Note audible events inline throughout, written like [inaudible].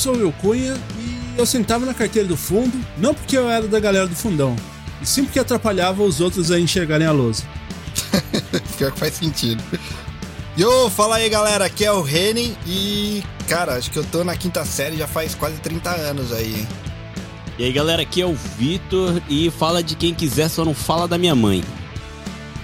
sou o Will Cunha e eu sentava na carteira do fundo, não porque eu era da galera do fundão, e sim porque atrapalhava os outros a enxergarem a lousa. [laughs] Pior que faz sentido. Yo, fala aí galera, aqui é o Reni e, cara, acho que eu tô na quinta série já faz quase 30 anos aí. E aí galera, aqui é o Vitor e fala de quem quiser, só não fala da minha mãe.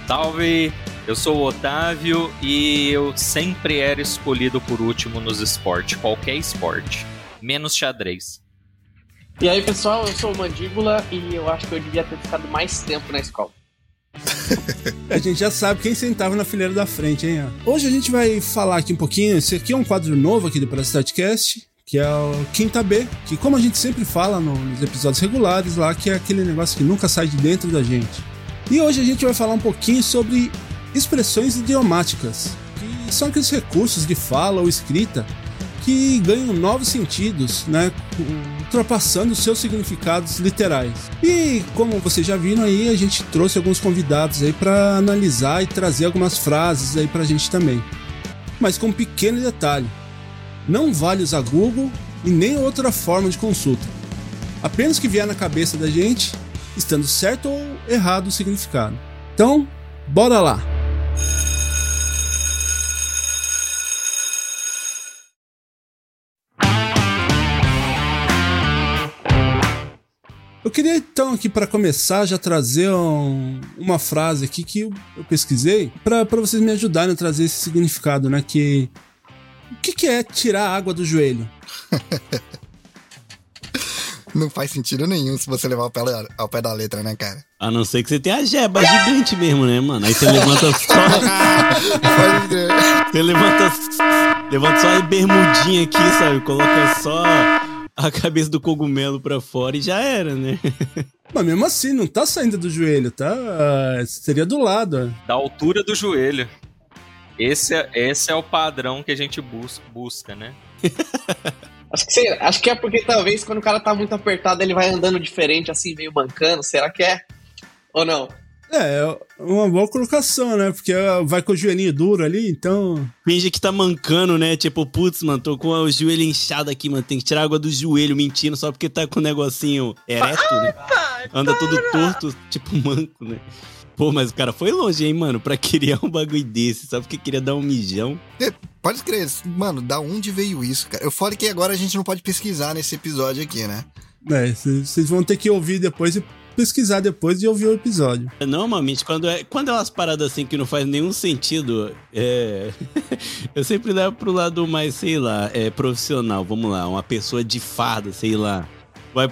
Salve, eu sou o Otávio e eu sempre era escolhido por último nos esportes, qualquer esporte, menos xadrez. E aí pessoal, eu sou o Mandíbula e eu acho que eu devia ter ficado mais tempo na escola. [laughs] a gente já sabe quem sentava na fileira da frente, hein? Hoje a gente vai falar aqui um pouquinho. Esse aqui é um quadro novo aqui do Statcast, que é o Quinta B, que como a gente sempre fala nos episódios regulares lá, que é aquele negócio que nunca sai de dentro da gente. E hoje a gente vai falar um pouquinho sobre expressões idiomáticas, que são aqueles recursos de fala ou escrita que ganham novos sentidos, né? Ultrapassando seus significados literais. E como vocês já viram aí, a gente trouxe alguns convidados aí para analisar e trazer algumas frases aí pra gente também. Mas com um pequeno detalhe: não vale usar Google e nem outra forma de consulta. Apenas que vier na cabeça da gente, estando certo ou errado o significado. Então, bora lá! Eu queria então aqui para começar já trazer um, uma frase aqui que eu, eu pesquisei para vocês me ajudarem a trazer esse significado, né? Que o que, que é tirar a água do joelho? [laughs] Não faz sentido nenhum se você levar ao pé, ao pé da letra, né, cara? A não ser que você tenha a jeba gigante mesmo, né, mano? Aí você levanta [laughs] só. você levanta, levanta só a bermudinha aqui, sabe? Coloca só [laughs] a cabeça do cogumelo pra fora e já era, né? [laughs] Mas mesmo assim, não tá saindo do joelho, tá? Seria do lado. Da altura do joelho. Esse é, esse é o padrão que a gente bus busca, né? [laughs] acho, que sei, acho que é porque talvez quando o cara tá muito apertado ele vai andando diferente, assim, meio mancando. Será que é? Ou não? É, é uma boa colocação, né? Porque vai com o joelhinho duro ali, então. Finge que tá mancando, né? Tipo, putz, mano, tô com o joelho inchado aqui, mano. Tem que tirar água do joelho, mentindo, só porque tá com o negocinho ereto, né? Anda todo torto, tipo manco, né? Pô, mas o cara foi longe, hein, mano, pra [laughs] criar um bagulho desse, só porque queria dar um mijão. É, pode crer, mano, da onde veio isso, cara? Eu falo que agora a gente não pode pesquisar nesse episódio aqui, né? É, vocês vão ter que ouvir depois e pesquisar depois de ouvir o episódio. Normalmente, quando é, quando é umas paradas assim que não faz nenhum sentido, é... [laughs] eu sempre levo pro lado mais, sei lá, é, profissional. Vamos lá, uma pessoa de farda, sei lá. Vai...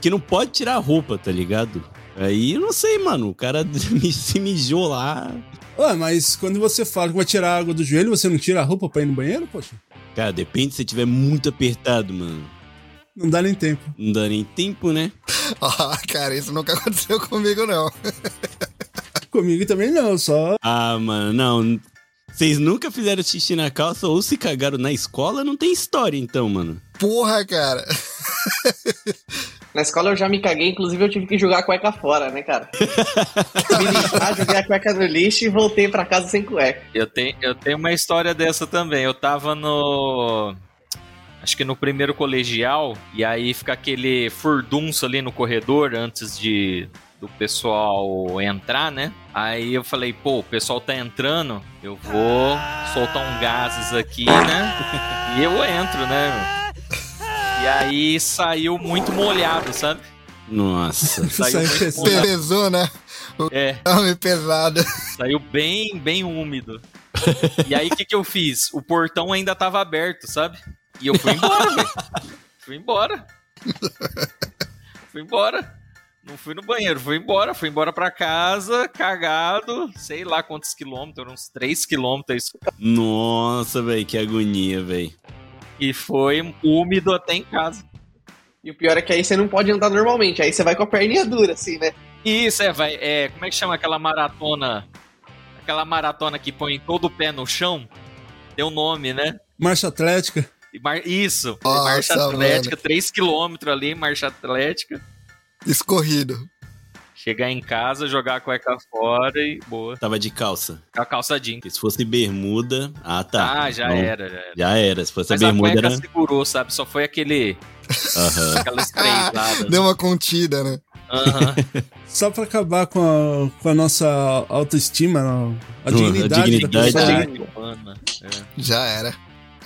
Que não pode tirar a roupa, tá ligado? Aí, eu não sei, mano. O cara [laughs] se mijou lá. Ué, mas quando você fala que vai tirar água do joelho, você não tira a roupa pra ir no banheiro, poxa? Cara, depende se tiver muito apertado, mano. Não dá nem tempo. Não dá nem tempo, né? [laughs] Ah, cara, isso nunca aconteceu comigo, não. [laughs] comigo também não, só. Ah, mano, não. Vocês nunca fizeram xixi na calça ou se cagaram na escola? Não tem história, então, mano. Porra, cara. [laughs] Na escola eu já me caguei, inclusive eu tive que jogar a cueca fora, né, cara? me limpar, joguei a cueca no lixo e voltei pra casa sem cueca. Eu tenho, eu tenho uma história dessa também. Eu tava no acho que no primeiro colegial, e aí fica aquele furdunço ali no corredor antes de do pessoal entrar, né? Aí eu falei, pô, o pessoal tá entrando, eu vou soltar um gases aqui, né? [laughs] E eu entro, né? E aí saiu muito molhado, sabe? Nossa. [laughs] Saiu Pesou, né? É. pesado. Saiu bem, bem úmido. E aí o que, que eu fiz? O portão ainda tava aberto, sabe? E eu fui embora, velho. [laughs] Fui embora. fui embora. Não fui no banheiro, fui embora, fui embora pra casa, cagado, sei lá quantos quilômetros, uns 3 quilômetros. Nossa, velho, que agonia, velho. E foi úmido até em casa. E o pior é que aí você não pode andar normalmente, aí você vai com a perninha dura, assim, né? Isso, é, vai. É, como é que chama aquela maratona? Aquela maratona que põe todo o pé no chão? Tem um nome, né? Marcha Atlética. Isso, Nossa, marcha atlética, 3km ali, marcha atlética. Escorrido. Chegar em casa, jogar a cueca fora e boa. Tava de calça. A calça jeans. Porque se fosse bermuda. Ah, tá. Ah, já Não, era, já era. Já era. Se fosse Mas a a bermuda cueca era. segurou, sabe? Só foi aquele. [laughs] Estreizada. Deu uma contida, né? Aham. [laughs] Só pra acabar com a, com a nossa autoestima, a A dignidade, da dignidade. pessoa. Mano. É. Já era.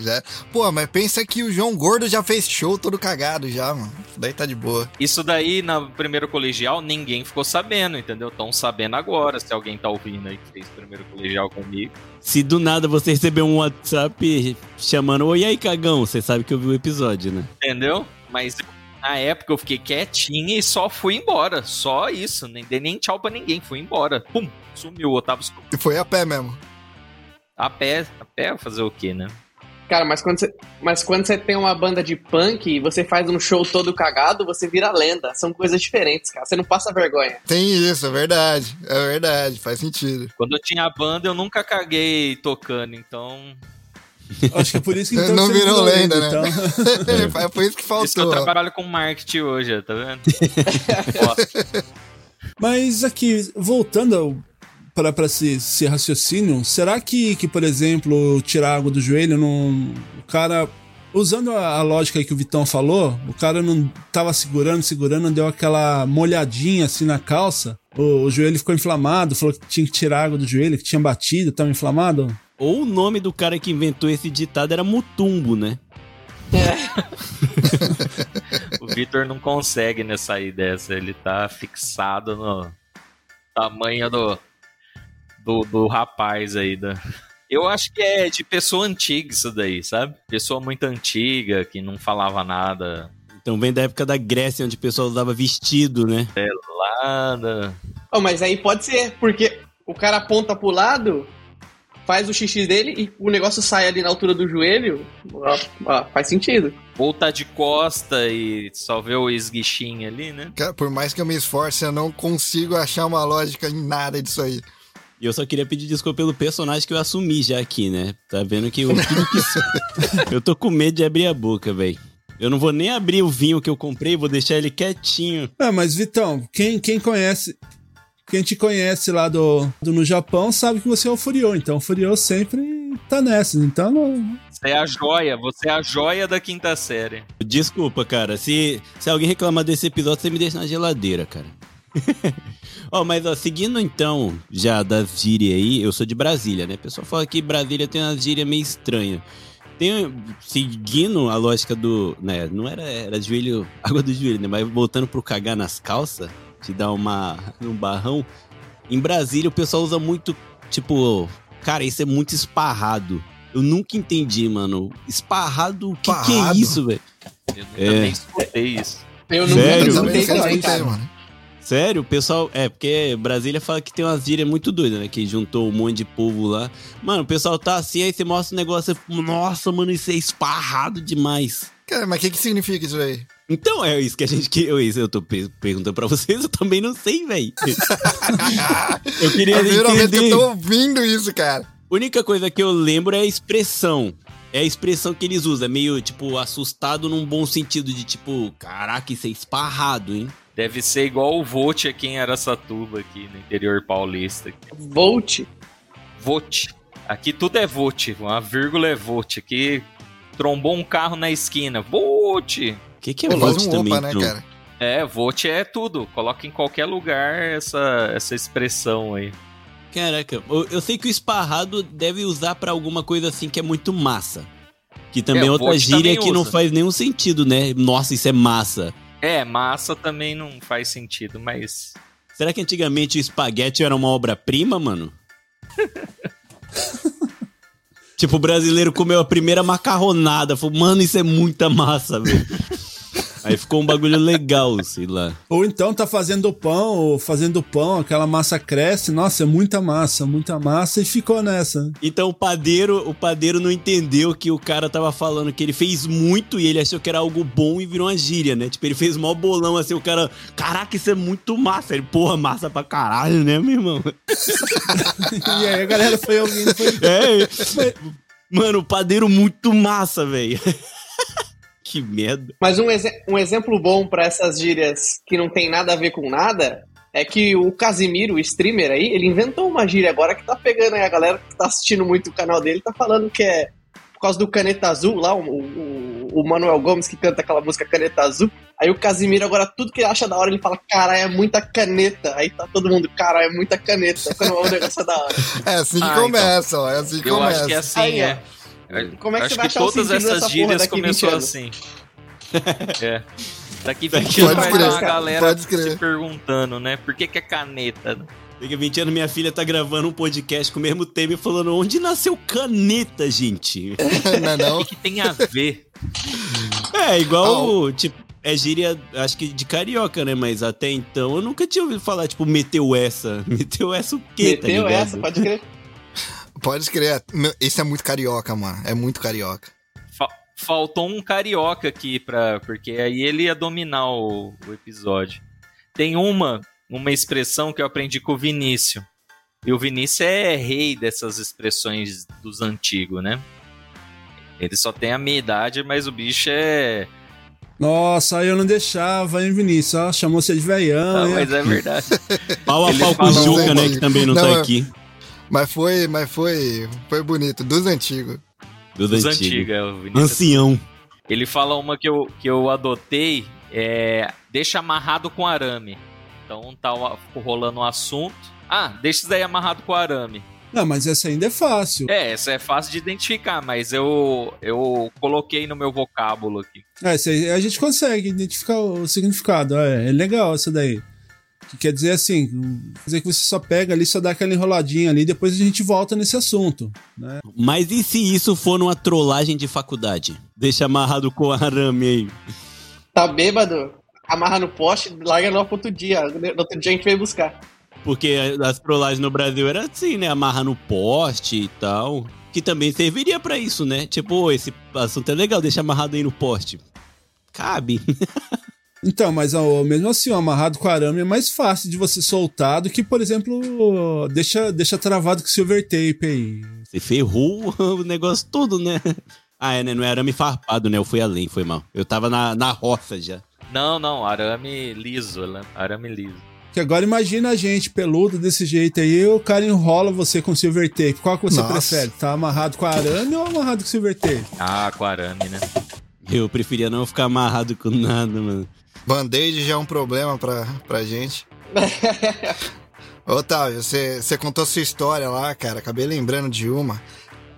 Já... Pô, mas pensa que o João Gordo já fez show todo cagado já, mano. Isso daí tá de boa. Isso daí, na primeiro colegial, ninguém ficou sabendo, entendeu? Estão sabendo agora, se alguém tá ouvindo aí que fez primeiro colegial comigo. Se do nada você receber um WhatsApp chamando, oi aí, cagão, você sabe que eu vi o episódio, né? Entendeu? Mas na época eu fiquei quietinho e só fui embora. Só isso. Nem dei nem tchau pra ninguém. Fui embora. Pum! Sumiu. O Otávio. E foi a pé mesmo. A pé. A pé fazer o quê, né? Cara, mas quando, você, mas quando você tem uma banda de punk e você faz um show todo cagado, você vira lenda. São coisas diferentes, cara. Você não passa vergonha. Tem isso, é verdade. É verdade, faz sentido. Quando eu tinha a banda, eu nunca caguei tocando, então. Acho que é por isso que então Não virou lenda, né? Então. [laughs] foi isso que Por isso que eu faltou. trabalho com marketing hoje, tá vendo? [laughs] Mas aqui, voltando para para esse, esse raciocínio, será que, que, por exemplo, tirar água do joelho, não, o cara. Usando a, a lógica que o Vitão falou, o cara não tava segurando, segurando, deu aquela molhadinha assim na calça, o, o joelho ficou inflamado, falou que tinha que tirar água do joelho, que tinha batido, tava inflamado. Ou o nome do cara que inventou esse ditado era Mutumbo, né? [laughs] o Vitor não consegue né, sair dessa. Ele tá fixado no tamanho do, do, do rapaz aí. Da... Eu acho que é de pessoa antiga isso daí, sabe? Pessoa muito antiga, que não falava nada. Então vem da época da Grécia, onde o pessoal usava vestido, né? Nada. Oh, mas aí pode ser, porque o cara aponta pro lado, faz o xixi dele e o negócio sai ali na altura do joelho. Ó, ó, faz sentido. Ou tá de costa e só vê o esguichinho ali, né? Cara, Por mais que eu me esforce, eu não consigo achar uma lógica em nada disso aí. E eu só queria pedir desculpa pelo personagem que eu assumi já aqui, né? Tá vendo que eu, tudo que- [laughs] eu tô com medo de abrir a boca, velho. Eu não vou nem abrir o vinho que eu comprei, vou deixar ele quietinho. Ah, mas Vitão, quem, quem conhece. Quem te conhece lá do, do no Japão sabe que você é o Furiô, então o Furiô sempre tá nessa. Então não, Você é a joia, você é a joia da quinta série. Desculpa, cara. Se, se alguém reclamar desse episódio, você me deixa na geladeira, cara. Ó, mas ó, seguindo então já das gírias aí, eu sou de Brasília, né? O pessoal fala que Brasília tem uma gíria meio estranha. Tem, seguindo a lógica do. Né, não era, era joelho, [laughs] água do joelho, né? Mas voltando pro cagar nas calças, te dar uma, um barrão. Em Brasília o pessoal usa muito, tipo, cara, isso é muito esparrado. Eu nunca entendi, mano. Esparrado, o que, que é isso, velho? Eu nunca É. nem escutei isso. Eu Sério? Eu não também nunca também, escutei, cara. mano. Sério, o pessoal. É, porque Brasília fala que tem umas gírias muito doidas, né? Que juntou um monte de povo lá. Mano, o pessoal tá assim, aí você mostra o negócio. Você, Nossa, mano, isso é esparrado demais. Cara, mas o que, que significa isso aí? Então é isso que a gente. que- Eu, isso eu tô pe- perguntando pra vocês, [laughs] eu também não sei, velho. [laughs] eu queria É a primeira vez que eu entender. tô ouvindo isso, cara. única coisa que eu lembro é a expressão. É a expressão que eles usam, é meio, tipo, assustado num bom sentido de tipo, caraca, isso é esparrado, hein? Deve ser igual o Volt aqui em Aracatuba, aqui no interior paulista. Volt. Volt. Aqui tudo é Volt, uma vírgula é Volt. Aqui trombou um carro na esquina. Volt! O que, que é Pô, Volt um também? opa, né, cara? É, Volt é tudo. Coloca em qualquer lugar essa, essa expressão aí. Caraca, eu, eu sei que o esparrado deve usar pra alguma coisa assim que é muito massa. Que também É, é outra gíria também que não usa. faz nenhum sentido, né? Nossa, isso é massa. É, massa também não faz sentido, mas. Será que antigamente o espaguete era uma obra-prima, mano? [laughs] tipo, o brasileiro comeu a primeira macarronada. Falou, mano, isso é muita massa, velho. Aí ficou um bagulho legal, sei lá. Ou então tá fazendo pão, ou fazendo pão, aquela massa cresce, nossa, é muita massa, muita massa, e ficou nessa. Então o padeiro, o padeiro não entendeu que o cara tava falando que ele fez muito e ele achou que era algo bom e virou uma gíria, né? Tipo, ele fez mó bolão assim, o cara, caraca, isso é muito massa. Ele, porra, massa pra caralho, né, meu irmão? [laughs] e aí a galera foi ouvindo, foi... É, foi- mano, o padeiro muito massa, velho. Que merda. Mas um, exe- um exemplo bom pra essas gírias que não tem nada a ver com nada é que o Casimiro, o streamer aí, ele inventou uma gíria agora que tá pegando aí. A galera que tá assistindo muito o canal dele tá falando que é por causa do Caneta Azul lá, o, o, o Manuel Gomes que canta aquela música Caneta Azul. Aí o Casimiro agora, tudo que ele acha da hora, ele fala, cara, é muita caneta. Aí tá todo mundo, cara, é muita caneta. Quando o negócio é da hora. É assim que Ah, começa, ó. É assim que Eu começa. acho que é assim, Aí, ó. é. Como é que acho você vai que achar o todas sentido dessa essas porra gírias daqui 20 começou assim. [laughs] é. Daqui 20 Daqui anos vai ter uma galera se perguntando, né? Por que, que é caneta? Daqui a 20 anos minha filha tá gravando um podcast com o mesmo tema e falando onde nasceu caneta, gente. [laughs] [laughs] não é não? O que, que tem a ver? É, igual, Ah, o, tipo, é gíria, acho que de carioca, né? Mas até então eu nunca tinha ouvido falar, tipo, meteu essa. Meteu essa o quê, tá Meteu ligado? essa, pode crer. Pode crer. Meu, Esse é muito carioca, mano. É muito carioca. Fa- faltou um carioca aqui, pra, porque aí ele ia dominar o, o episódio. Tem uma, uma expressão que eu aprendi com o Vinícius. E o Vinícius é rei dessas expressões dos antigos, né? Ele só tem a minha idade, mas o bicho é. Nossa, aí eu não deixava, hein, Vinícius? Ó, chamou você de veião. Ah, mas é verdade. Pau a pau com o Juca, né? Que também não, Não, tá aqui. Mas foi, mas foi, foi bonito. Dos antigos. Dos Dos antigos. antigos, é, o Vinícius. Ancião. Ele fala uma que eu, que eu adotei, é deixa amarrado com arame. Então tá rolando um assunto. Ah, deixa isso daí amarrado com arame. Não, mas essa ainda é fácil. É, essa é fácil de identificar, mas eu, eu coloquei no meu vocábulo aqui. É, a gente consegue identificar o significado. É, é legal essa daí. Que quer dizer assim, quer dizer que você só pega ali, só dá aquela enroladinha ali, depois a gente volta nesse assunto. Né? Mas e se isso for numa trollagem de faculdade? Deixa amarrado com arame aí. Tá bêbado, amarra no poste, larga no outro dia. No outro dia a gente veio buscar. Porque as trollagens no Brasil era assim, né? Amarra no poste e tal. Que também serviria pra isso, né? Tipo, "Ô, esse assunto é legal, deixa amarrado aí no poste. Cabe. [laughs] Então, mas ó, mesmo assim, ó, amarrado com arame é mais fácil de você soltar do que, por exemplo, deixa, deixa travado com silver tape aí. Você ferrou [laughs] o negócio todo, né? Ah, é, né? Não é arame farpado, né? Eu fui além, foi mal. Eu tava na, na roça já. Não, não, arame liso, né? arame liso. Que agora imagina a gente peludo desse jeito aí, o cara enrola você com silver tape. Qual que você Nossa. prefere? Tá amarrado com arame ou amarrado com silver tape? Ah, com arame, né? Eu preferia não ficar amarrado com nada, mano. Band-aid já é um problema pra, pra gente. [laughs] Otávio, você você contou sua história lá, cara. Acabei lembrando de uma.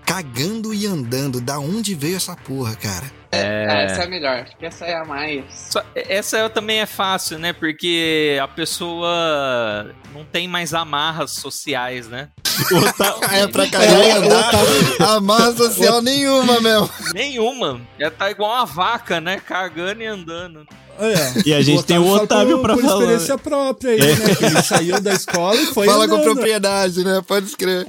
Cagando e andando. Da onde veio essa porra, cara? É. Ah, essa é a melhor. Acho que essa é a mais. Essa também é fácil, né? Porque a pessoa não tem mais amarras sociais, né? [laughs] É pra cagar e andar. Amarra social nenhuma, meu. Nenhuma. Já tá igual uma vaca, né? Cagando e andando. Olha, E a gente tem o Otávio por, pra por falar. experiência própria aí, né? Que ele saiu da escola e foi Fala com andando. propriedade, né? Pode escrever.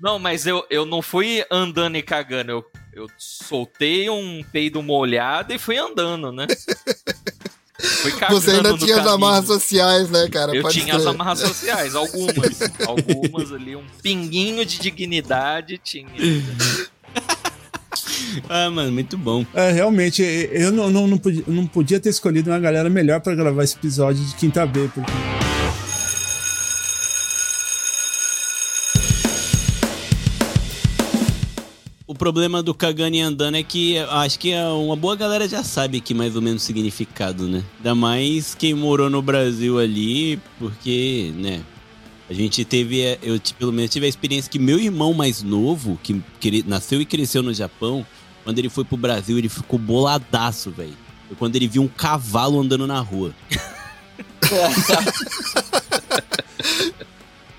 Não, mas eu, eu não fui andando e cagando. Eu, eu soltei um peido molhado e fui andando, né? Fui cagando Você ainda tinha as amarras sociais, né, cara? Eu Pode tinha as amarras sociais, algumas. [laughs] algumas ali, um pinguinho de dignidade tinha. [laughs] [laughs] Ah, mano, muito bom. É, realmente, eu não, não, não, podia, não podia ter escolhido uma galera melhor pra gravar esse episódio de Quinta B, porque... O problema do cagando e andando é que acho que é uma boa galera já sabe aqui mais ou menos o significado, né? Ainda mais quem morou no Brasil ali, porque, né? A gente teve, é, eu pelo menos tive a experiência que meu irmão mais novo, que, que ele nasceu e cresceu no Japão, quando ele foi pro Brasil, ele ficou boladaço, velho. Foi quando ele viu um cavalo andando na rua. [laughs]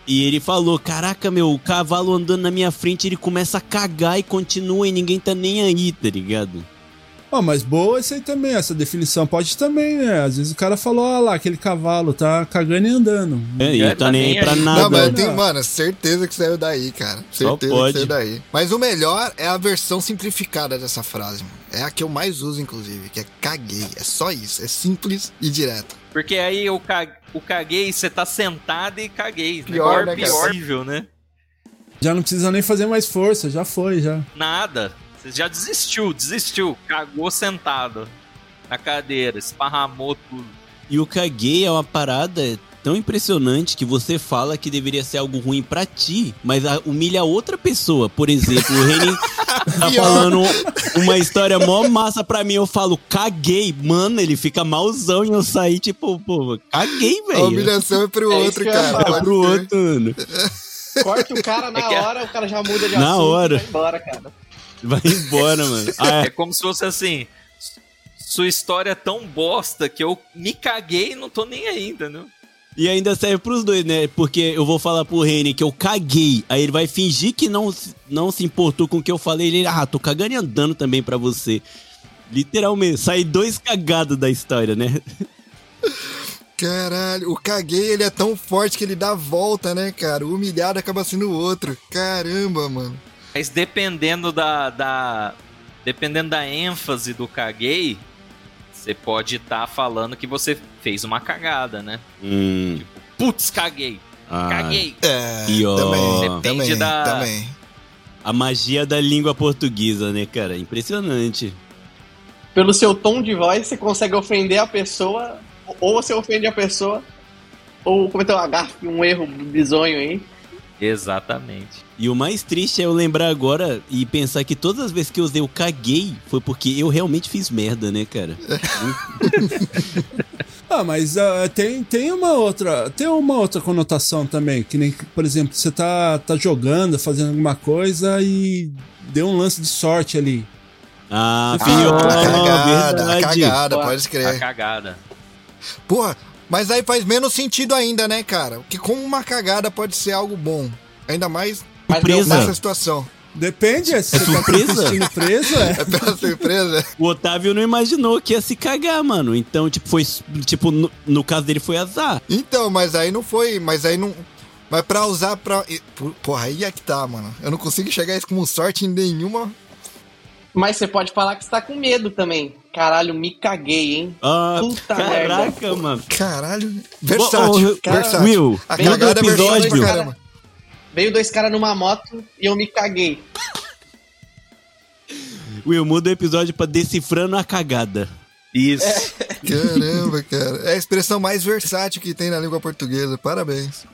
E ele falou: Caraca, meu, o cavalo andando na minha frente, ele começa a cagar e continua e ninguém tá nem aí, tá ligado? Ó, mas boa isso aí também, essa definição pode também, né? Às vezes o cara falou, ó lá, aquele cavalo tá cagando e andando. É, e É, ele tá nem aí pra nada. Não, mas eu tenho, mano, certeza que saiu daí, cara. Só Certeza pode. que saiu daí. Mas o melhor é a versão simplificada dessa frase, mano. É a que eu mais uso, inclusive, que é caguei. É só isso. É simples e direto. Porque aí o, ca... o caguei, você tá sentado e caguei. Pior, Pior, né, cara? possível, né? Já não precisa nem fazer mais força, já foi, já. Nada. Você já desistiu, desistiu. Cagou sentado na cadeira, esparramou tudo. E o caguei é uma parada tão impressionante que você fala que deveria ser algo ruim pra ti, mas a- humilha a outra pessoa. Por exemplo, o Reni [laughs] tá falando uma história mó massa pra mim, eu falo, caguei. Mano, ele fica malzão e eu saí, tipo, pô, caguei, A velho. humilhação é pro É outro, cara. É pro outro, mano. Corta o cara na É que- hora, o cara já muda de Na assunto hora. e vai embora, cara. Vai embora, mano. [laughs] Ah, É como se fosse assim. Sua história é tão bosta que eu me caguei e não tô nem aí, entendeu? E ainda serve pros dois, né? Porque eu vou falar pro Reni que eu caguei. Aí ele vai fingir que não, se- não se importou com o que eu falei. Ele, ah, tô cagando e andando também pra você. Literalmente, sai dois cagados da história, né? [laughs] Caralho, o caguei ele é tão forte que ele dá a volta, né, cara? O humilhado acaba sendo o outro. Caramba, mano. Mas dependendo da. da dependendo da ênfase do caguei, você pode estar falando que você fez uma cagada, né? Hum. Putz, caguei! Ah, Caguei! É, Pior. também, Depende também, da- também. A magia da língua portuguesa, né, cara? Impressionante. Pelo seu tom de voz, você consegue ofender a pessoa, ou você ofende a pessoa, ou cometeu uma gafe, um erro bizonho aí. Exatamente. E o mais triste é eu lembrar agora e pensar que todas as vezes que eu usei o caguei foi porque eu realmente fiz merda, né, cara? [laughs] Ah, mas ah, tem, tem uma outra. Tem uma outra conotação também. Que nem, por exemplo, você tá, tá jogando, fazendo alguma coisa e deu um lance de sorte ali. Ah, Ah, a cagada, a verdade. cagada, pode A crer. cagada. Porra, mas aí faz menos sentido ainda, né, cara? Porque como uma cagada pode ser algo bom. Ainda mais Surpresa. nessa situação. Depende, se você tá surpresa? intestino preso, é. [laughs] É pela surpresa. O Otávio não imaginou que ia se cagar, mano. Então, tipo, foi. Tipo, no, no caso dele foi azar. Então, mas aí não foi. Mas aí não. Mas pra usar pra. por- Porra, aí é que tá, mano. Eu não consigo chegar isso como sorte em nenhuma. Mas você pode falar que você tá com medo também. Caralho, me caguei, hein? Ah, Puta caraca, merda. mano. Caralho. Versátil. Ô, ô, cara, versátil. Will, A vem do cagada é episódio- pra caramba. Veio dois caras numa moto e eu me caguei. Will, muda o episódio pra decifrando a cagada. Isso. [laughs] Caramba, cara. É a expressão mais versátil que tem na língua portuguesa. Parabéns.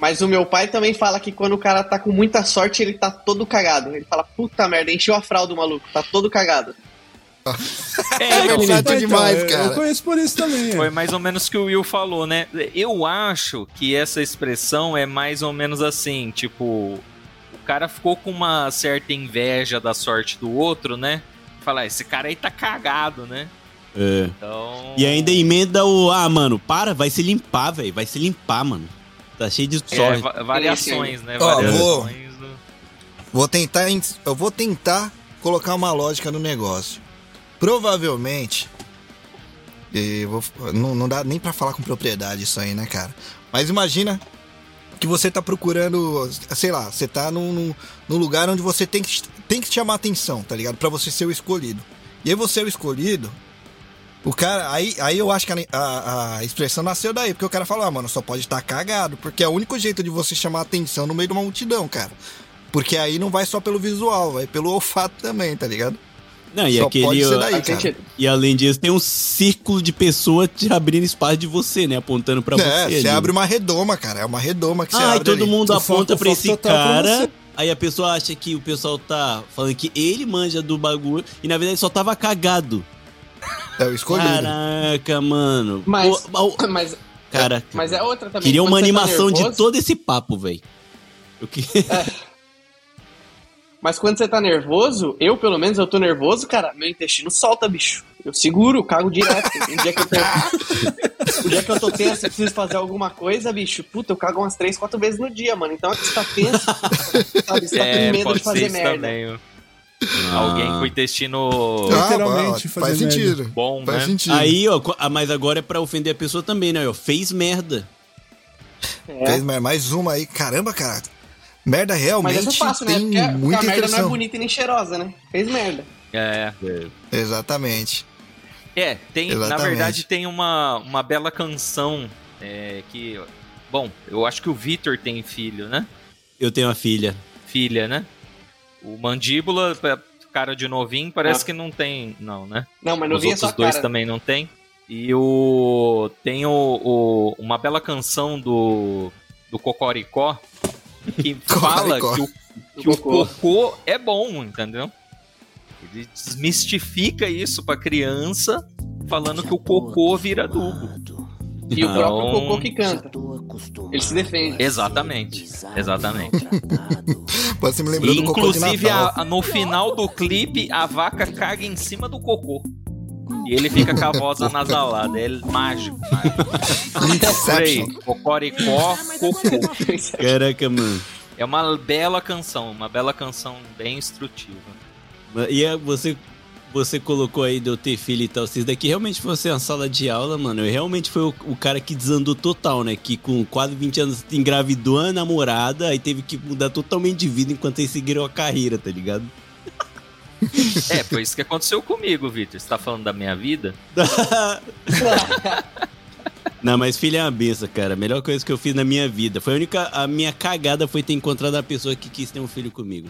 Mas o meu pai também fala que quando o cara tá com muita sorte, ele tá todo cagado. Ele fala, puta merda, encheu a fralda o maluco, tá todo cagado. [laughs] É versátil Então, demais, eu- Eu cara. conheço por isso também. é. Foi mais ou menos o que o Will falou, né? Eu acho que essa expressão é mais ou menos assim, tipo, o cara ficou com uma certa inveja da sorte do outro, né? Falar, esse cara aí tá cagado, né? É. Então. E ainda emenda o. Ah, mano, para, vai se limpar, velho. Vai se limpar, mano. Tá cheio de É, sorte. va- variações, né? Ó, variações. do- Vou tentar, en- eu vou tentar colocar uma lógica no negócio. Provavelmente, e vou- não, não dá nem pra falar com propriedade isso aí, né, cara? Mas imagina que você tá procurando, sei lá, você tá num, num- num lugar onde você tem que, tem que chamar atenção, tá ligado? Pra você ser o escolhido. E aí você é o escolhido, o cara, aí, aí eu acho que a, a- a expressão nasceu daí, porque o cara falou, ah, mano, só pode estar cagado, porque é o único jeito de você chamar atenção no meio de uma multidão, cara. Porque aí não vai só pelo visual, vai pelo [laughs] olfato também, tá ligado? Não, e só aquele. pode ser ó, daí, sentido. E além disso, tem um círculo de pessoas te abrindo espaço de você, né? Apontando pra é, você. você ali. abre uma redoma, cara. É uma redoma que você Ah, e abre todo ali. mundo O aponta foco- pra esse pra cara. você. Aí a pessoa acha que o pessoal tá falando que ele manja do bagulho. E na verdade só tava cagado. É o escolhido. Caraca, mano. Mas- Pô, ó, [coughs] Mas, Caraca. mas é outra também. Queria Quando uma tá animação de nervoso- todo esse papo, velho. Eu que... Mas quando você tá nervoso, eu pelo menos eu tô nervoso, cara, meu intestino solta, bicho. Eu seguro, cago direto. Um dia que eu tô. o [laughs] dia que eu tô tenso e preciso fazer alguma coisa, bicho, puta, eu cago umas três, quatro vezes no dia, mano. Então é que você tá tenso, [laughs] sabe? Você tá com É, medo pode de fazer merda. também. Ah. Alguém com o intestino Ah, Literalmente faz merda. sentido. bom, Faz né? sentido. Aí, ó, ah, mas agora é pra ofender a pessoa também, né? Ó, fez merda. É. Fez mer- mais uma aí. Caramba, cara. Merda Mas realmente essa é fácil, né? tem Porque, porque muita a merda não é bonita e nem cheirosa, né? Fez merda. É. Exatamente. É, tem, na Exatamente. verdade tem uma, uma bela canção é, que. Bom, eu acho que o Vitor tem filho, né? Eu tenho uma filha. Filha, né? O Mandíbula, é, cara de novinho, parece Ah. que não tem, não, né? Não, mas não Os vinha outros só dois cara. também não tem. E o tem o, o- uma bela canção do, do Cocoricó que [laughs] fala Cocoricó. que, o, que o cocô. cocô é bom, entendeu? Ele desmistifica isso pra criança, falando que o cocô vira adubo. E o próprio Não. cocô que canta. Ele se defende. Exatamente, exatamente. [laughs] Você me lembrou E, do cocô de inclusive, Natal. a- a- no final do clipe, a vaca caga em cima do cocô. E ele fica com a voz anasalada. É mágico, mágico. [laughs] Cocoricó, cocô. Caraca, mano. É uma bela canção, uma bela canção bem instrutiva. E é, você, você colocou aí de eu ter filho e tal. Se isso daqui realmente fosse uma sala de aula, mano, eu realmente foi o, o cara que desandou total, né? Que com quase 20 anos engravidou a namorada, aí teve que mudar totalmente de vida enquanto eles seguiram a carreira, tá ligado? [laughs] É, foi isso que aconteceu comigo, Vitor. Você tá falando da minha vida? [laughs] Não, mas filho é uma benção, cara. A melhor coisa que eu fiz na minha vida. Foi a única. A minha cagada foi ter encontrado a pessoa que quis ter um filho comigo.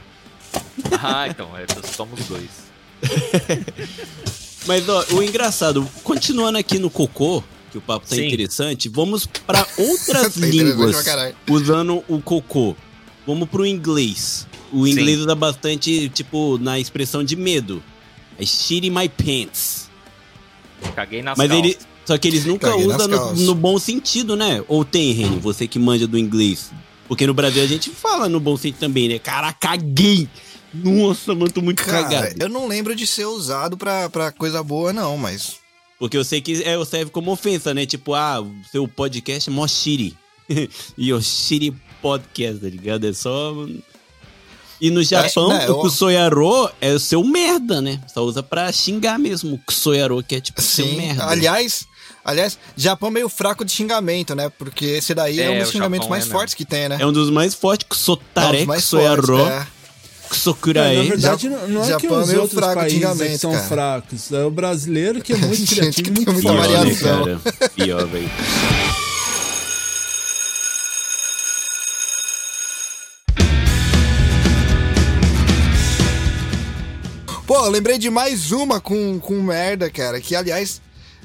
Ah, então, é, somos dois. [laughs] Mas, ó, o engraçado, continuando aqui no cocô, que o papo tá Sim. interessante, vamos pra [laughs] outras Tá interessante línguas usando o cocô. Vamos pro inglês. O inglês Sim. usa bastante, tipo, na expressão de medo. É shit in my pants. Caguei nas Mas calças. ele. Só que eles nunca Caguei usam no, no bom sentido, né? Ou tem, Reni, você que manja do inglês. Porque no Brasil a gente fala no bom sentido também, né? Cara, caguei! Nossa, mano, tô muito Cara, cagado. eu não lembro de ser usado pra, pra coisa boa, não, mas. Porque eu sei que é, serve como ofensa, né? Tipo, ah, o seu podcast é mó shitty. [laughs] e o podcast, tá ligado? É só. E no Japão, né, eu- o Kusoyaro é o seu merda, né? Só usa pra xingar mesmo. O Kusoyaro, que é tipo seu Sim. merda. Aliás, aliás, Japão é meio fraco de xingamento, né? Porque esse daí é, É, um dos xingamentos Japão mais é fortes que tem, né? É um dos mais fortes. É um Kusotare, dos mais Kusoyaro, fortes, é. Kusokurae. É, na verdade, Ja- não não é que Japão é os meio outros fraco países é que são cara. fracos. É o brasileiro que é [laughs] muito Gente criativo que e muito tem muita Pior, forte. né, variação. cara? [laughs] Pior, velho. Pô, lembrei de mais uma com, com merda, cara. Que, aliás,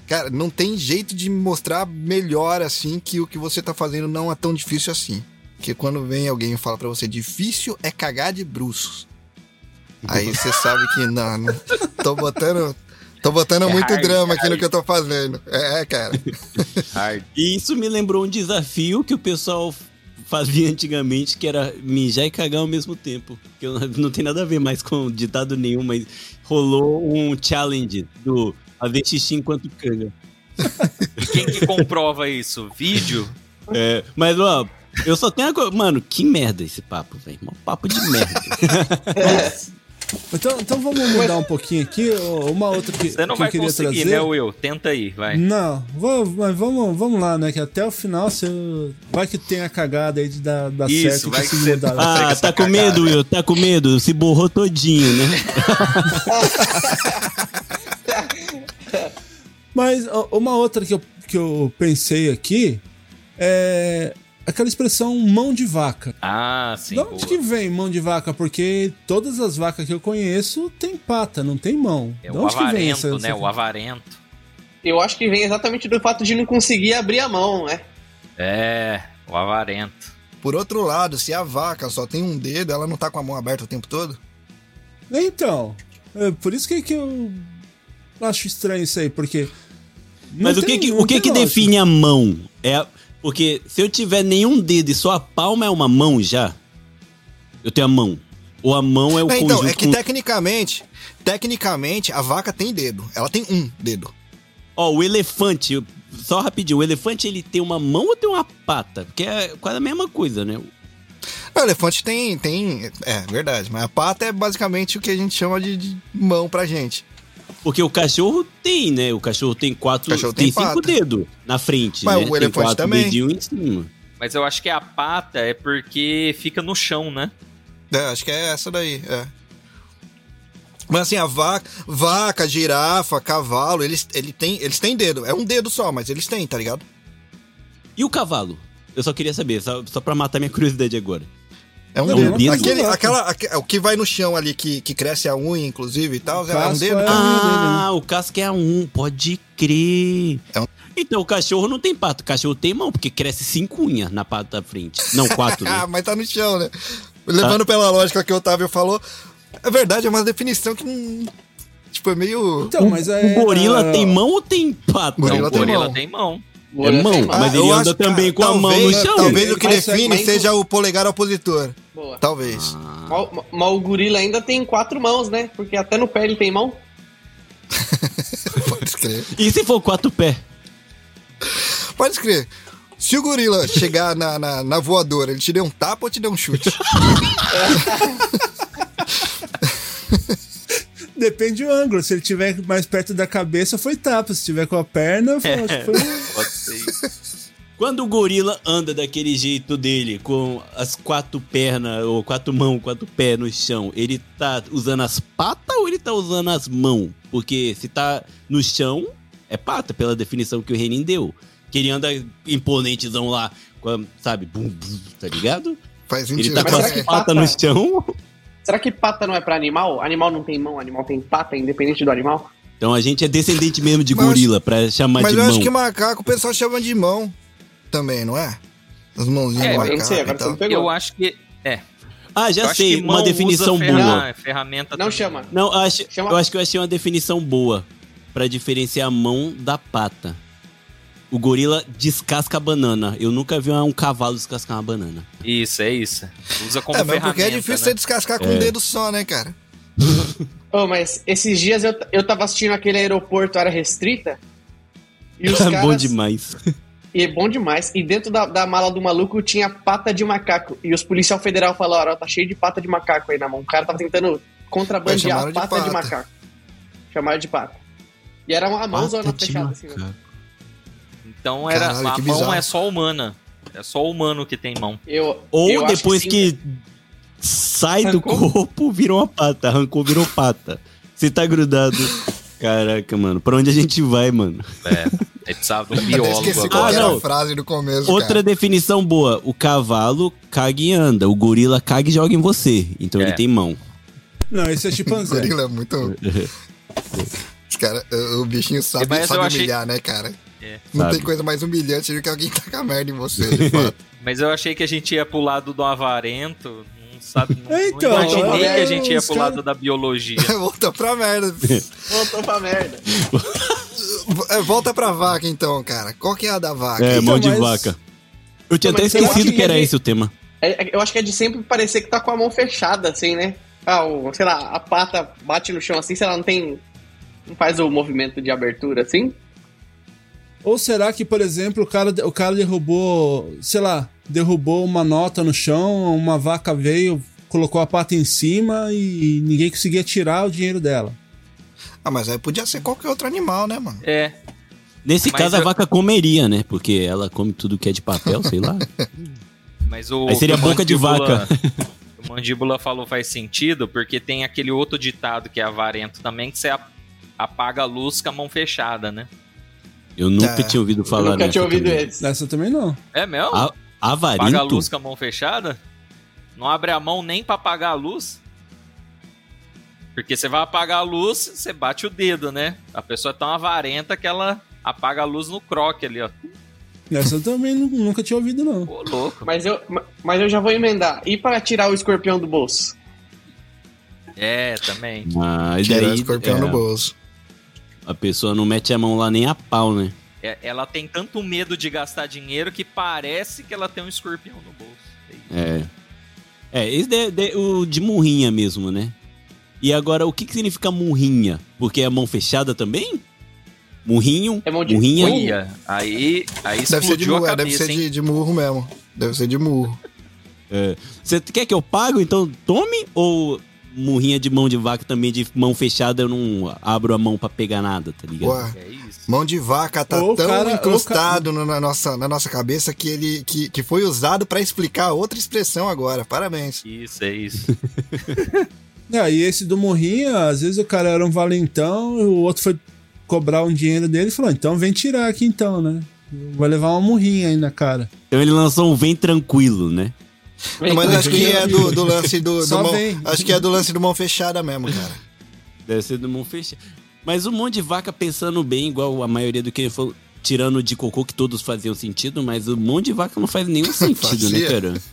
cara, não tem jeito de mostrar melhor assim que o que você tá fazendo não é tão difícil assim. Porque quando vem alguém e fala pra você, difícil é cagar de bruços. Aí você sabe que não, não tô botando. Tô botando É muito hard, drama é aqui no hard. que eu tô fazendo. É, cara. Hard. E isso me lembrou um desafio que o pessoal fazia antigamente, que era mijar e cagar ao mesmo tempo. Que eu- não tem nada a ver mais com ditado nenhum, mas rolou um challenge do fazer xixi enquanto caga. Quem que comprova isso? Vídeo? É, mas, ó, eu só tenho a coisa. Mano, que merda esse papo, velho. Mó papo de merda. [laughs] Então, então vamos mudar um pouquinho aqui. Uma outra que, Você não que eu vai queria conseguir, trazer. né, Will? Tenta aí, vai. Não, vou- mas vamos, vamos lá, né? Que até o final você vai que tem a cagada aí de dar, dar Isso, certo vai que mudar. Ah, tá com cagada. medo, Will? Tá com medo? Se borrou todinho, né? [laughs] Mas uma outra que eu, que eu pensei aqui é aquela expressão mão de vaca. Ah, sim. de onde boa. que vem mão de vaca? Porque todas as vacas que eu conheço tem pata, não tem mão. É de o onde que vem avarento, essa, né? essa- O avarento. Eu acho que vem exatamente do fato de não conseguir abrir a mão, né? É, o avarento. Por outro lado, se a vaca só tem um dedo, ela não tá com a mão aberta o tempo todo? Então, é por isso que, que eu acho estranho isso aí, porque. Mas o que, que- o que, que define a mão? É a- porque se eu tiver nenhum dedo e só a palma é uma mão já, eu tenho a mão. Ou a mão é o É, conjunto então, é que com- tecnicamente, tecnicamente, a vaca tem dedo. Ela tem um dedo. Ó, o elefante, só rapidinho, o elefante ele tem uma mão ou tem uma pata? Porque é quase a mesma coisa, né? O elefante tem, tem. É, verdade. Mas a pata é basicamente o que a gente chama de, de mão pra gente. Porque o cachorro tem, né? O cachorro tem quatro, O cachorro tem, tem cinco dedos na frente, Mas né? o tem elefante quatro também. em cima. Mas eu acho que a pata é porque fica no chão, né? É, acho que é essa daí, é. Mas assim, a vaca, vaca, girafa, cavalo, eles, ele tem, eles têm dedo. É um dedo só, mas eles têm, tá ligado? E o cavalo? Eu só queria saber, só, só pra matar minha [laughs] curiosidade agora. É um dedo. um dedo Aquele, aquela, aque- o que vai no chão ali, que, que cresce a unha, inclusive e tal, é um dedo. é- cara. Ah, o casco é um, pode crer. É um- Então o cachorro não tem pato, o cachorro tem mão, porque cresce cinco unhas na pata da frente. Não, quatro, [laughs] Ah, né? mas tá no chão, né? Levando pela lógica que o Otávio falou, é verdade, é uma definição que não. Tipo, é meio. Então, mas é. O gorila tem mão ou tem pato? Gorila Não, o tem gorila mão. tem mão. É mão, mas ele anda também com a mão no talvez- chão. Talvez o que define seja o polegar opositor. Boa. Talvez. Ah. Mas, mas o gorila ainda tem quatro mãos, né? Porque até no pé ele tem mão. [laughs] Pode escrever. E se for quatro pés? Pode escrever. Se o gorila chegar na, na, na voadora, ele te deu um tapa ou te deu um chute? [laughs] Depende do ângulo. Se ele estiver mais perto da cabeça, foi tapa. Se estiver com a perna, foi, que foi. [laughs] Quando o gorila anda daquele jeito dele, com as quatro pernas, ou quatro mãos, quatro pés no chão, ele tá usando as patas ou ele tá usando as mãos? Porque se tá no chão, é pata, pela definição que o Renin deu. Que ele anda imponentezão lá, sabe, bum, bum, tá ligado? Faz Ele sentido. tá Mas com as que patas pata- no chão. Será que pata não é pra animal? Animal não tem mão, animal tem pata, independente do animal? Então a gente é descendente mesmo de Mas eu gorila, pra chamar Mas de eu mão. acho que macaco o pessoal chama de mão também, não é? As mãozinhas É, do eu macaco não sei, agora você pegou. Eu acho que. É. Ah, eu já acho sei, uma definição usa boa. ferra- ferramenta Não também. chama. Não, acho, Chama- eu acho que eu achei uma definição boa pra diferenciar a mão da pata. O gorila descasca a banana. Eu nunca vi um cavalo descascar uma banana. Isso, é isso. Usa como É, mas ferramenta. porque é difícil né? você descascar com É. um dedo só, né, cara? [laughs] Oh, mas esses dias eu, eu tava assistindo aquele aeroporto área restrita. E os [laughs] caras. Bom demais. E é bom demais. E dentro da, da mala do maluco tinha pata de macaco. E os policial federal falaram: ó, tá cheio de pata de macaco aí na mão. O cara tava tentando contrabandear de pata de, pata. macaco. Chamaram de pata. E era uma mãozona de fechada assim, né? Então era. Caralho, a que mão bizarro. é só humana. É só o humano que tem mão. Eu, Ou eu depois sim. que, sai Arrancou? do corpo, virou uma pata. Arrancou, virou pata. Você tá grudado. Caraca, mano. Pra onde a gente vai, mano? É. Ele precisava de um biólogo esqueci qual Ah, não. a frase do começo, Outra cara. definição boa. O cavalo caga e anda. O gorila caga e joga em você. Então É. ele tem mão. Não, esse é [laughs] O chimpanzé. gorila é muito... Os cara, o o bichinho sabe, Mas sabe achei- humilhar, né, cara? É. Não Sabe. tem coisa mais humilhante do que alguém tacar merda em você, de [laughs] fato. Mas eu achei que a gente ia pro lado do avarento. Sabe. [laughs] Não, É, então, não imaginei é, que a gente ia pro cara- lado da biologia. [laughs] Voltou pra merda. Voltou pra merda. É, Volta pra vaca, então, cara. Qual que é a da vaca? É, Então, mão de mas- vaca. Eu tinha Não, até esquecido que que era ele- esse o tema. É- é- eu acho que é de sempre parecer que tá com a mão fechada, assim, né? Ah, o, sei lá, a pata bate no chão assim, sei lá, não tem. Não faz o movimento de abertura assim? Ou será que, por exemplo, o cara, o cara derrubou, sei lá, derrubou uma nota no chão, uma vaca veio, colocou a pata em cima e ninguém conseguia tirar o dinheiro dela. Ah, mas aí podia ser qualquer outro animal, né, mano? É. Nesse Mas caso, a eu- vaca comeria, né? Porque ela come tudo que é de papel, sei lá. [laughs] Mas o. Aí seria boca de vaca. [laughs] O mandíbula falou faz sentido, porque tem aquele outro ditado que é avarento também, que você ap- apaga a luz com a mão fechada, né? Eu nunca É. tinha ouvido Eu falar nunca tinha nessa ouvido também. esse. Essa também não. É mesmo? A- Apaga a Avarinto? luz com a mão fechada? Não abre a mão nem pra apagar a luz? Porque você vai apagar a luz, você bate o dedo, né? A pessoa é tão avarenta que ela apaga a luz no croque ali, ó. Essa eu também nu- nunca tinha ouvido, não. Ô, louco. Mas eu, ma- mas eu já vou emendar. E para tirar o escorpião do bolso? É, também. Mas Tirar o escorpião é, no bolso. a pessoa não mete a mão lá nem a pau, né? É, ela tem tanto medo de gastar dinheiro que parece que ela tem um escorpião no bolso. É. É, esse de, de- o de murrinha mesmo, né? E agora, o que, que significa murrinha? Porque é mão fechada também? Murrinho? É mão de- murrinha? Aí, aí Deve ser de murro, a é, deve cabeça, ser hein? de, de murro mesmo. Deve ser de murro. Você quer que eu pago? Então tome? Ou murrinha de mão de vaca também, de mão fechada, eu não abro a mão pra pegar nada, tá ligado? Ué, É isso. Mão de vaca tá Ou tão cara- ou o incrustado no- na, nossa, na nossa cabeça que ele que, que foi usado pra explicar outra expressão agora. Parabéns. Isso, é isso. [laughs] É, e esse do Morrinha, às vezes o cara era um valentão, e o outro foi cobrar um dinheiro dele e falou: então vem tirar aqui então, né? Vai levar uma murrinha aí na cara. Então ele lançou um vem tranquilo, né? Não, mas acho que é do, do lance do, do mão, acho que é do lance do mão fechada mesmo, cara. Deve ser do mão fechada. Mas um monte de vaca pensando bem, igual a maioria do que ele falou, tirando de cocô que todos faziam sentido, mas um monte de vaca não faz nenhum [laughs] sentido, né, cara? [laughs]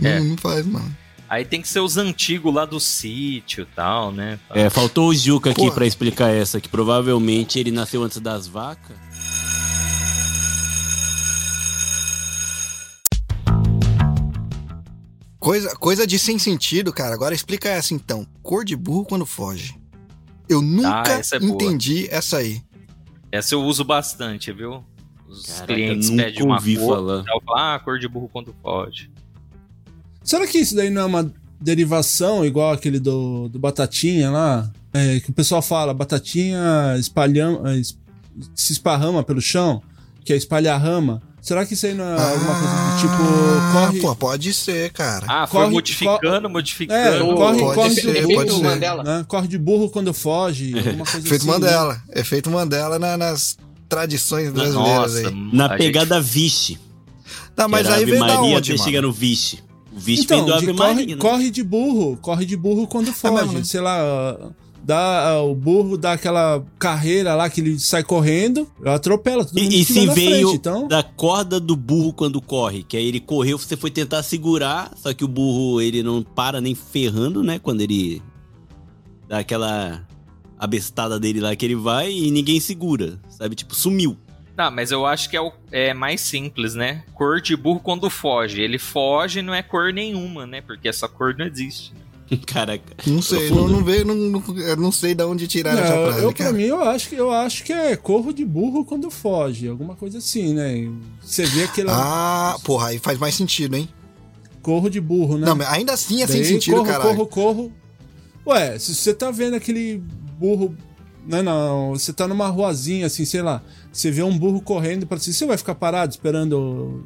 É. Não, não faz, mano. Aí tem que ser os antigos lá do sítio e tal, né? É, faltou o Juca aqui Porra. pra explicar essa, que provavelmente ele nasceu antes das vacas. Coisa, coisa de sem sentido, cara. Agora explica essa então. Cor de burro quando foge. Eu nunca essa é boa. entendi essa aí. Essa eu uso bastante, viu? Os Caraca, clientes pedem uma cor, falar. eu falo, ah, cor de burro quando pode. Será que isso daí não é uma derivação igual aquele do, do Batatinha lá? É, que o pessoal fala, Batatinha espalham, es- se esparrama pelo chão, que é espalhar rama. Será que isso aí não é alguma coisa do tipo. Corre. Ah, Pô, pode ser, cara. Ah, foi Corre- modificando, É, modificando. corre, pode corre ser, de pode ser. Mandela. né? Corre de burro quando foge, [laughs] alguma coisa Efeito assim. né? Mandela. Efeito Mandela na- nas tradições brasileiras Nossa, aí. Na a gente- pegada Vixe. Tá, mas aí Ave veio da Maria onde, chegar no Vixe. O Vixe Então, vem do de Ave corre, Maria, né? corre de burro, corre de burro quando foge. mesmo, né? Sei lá, dá, ah, o burro dá aquela carreira lá que ele sai correndo, atropela todo mundo E, e se veio frente, então. da corda do burro quando corre, que aí ele correu, você foi tentar segurar, só que o burro ele não para nem ferrando, né? Quando ele dá aquela abestada dele lá que ele vai e ninguém segura, sabe? Tipo, sumiu. Não, mas eu acho que é, o- é mais simples, né? Cor de burro quando foge. Ele foge não é cor nenhuma, né? Porque essa cor não existe. [laughs] Caraca. Não sei, não, não veio, não, não, eu não sei de onde tiraram essa frase, eu, pra mim, eu acho, que, eu acho que é corro de burro quando foge, alguma coisa assim, né? Você vê aquele Ah, porra, aí faz mais sentido, hein? corro de burro, né? Não, mas ainda assim é sem sentido, corro, caralho. corro, corro. Ué, se você tá vendo aquele burro. Não, não, você tá numa ruazinha, assim, sei lá. Você vê um burro correndo pra si, você vai ficar parado esperando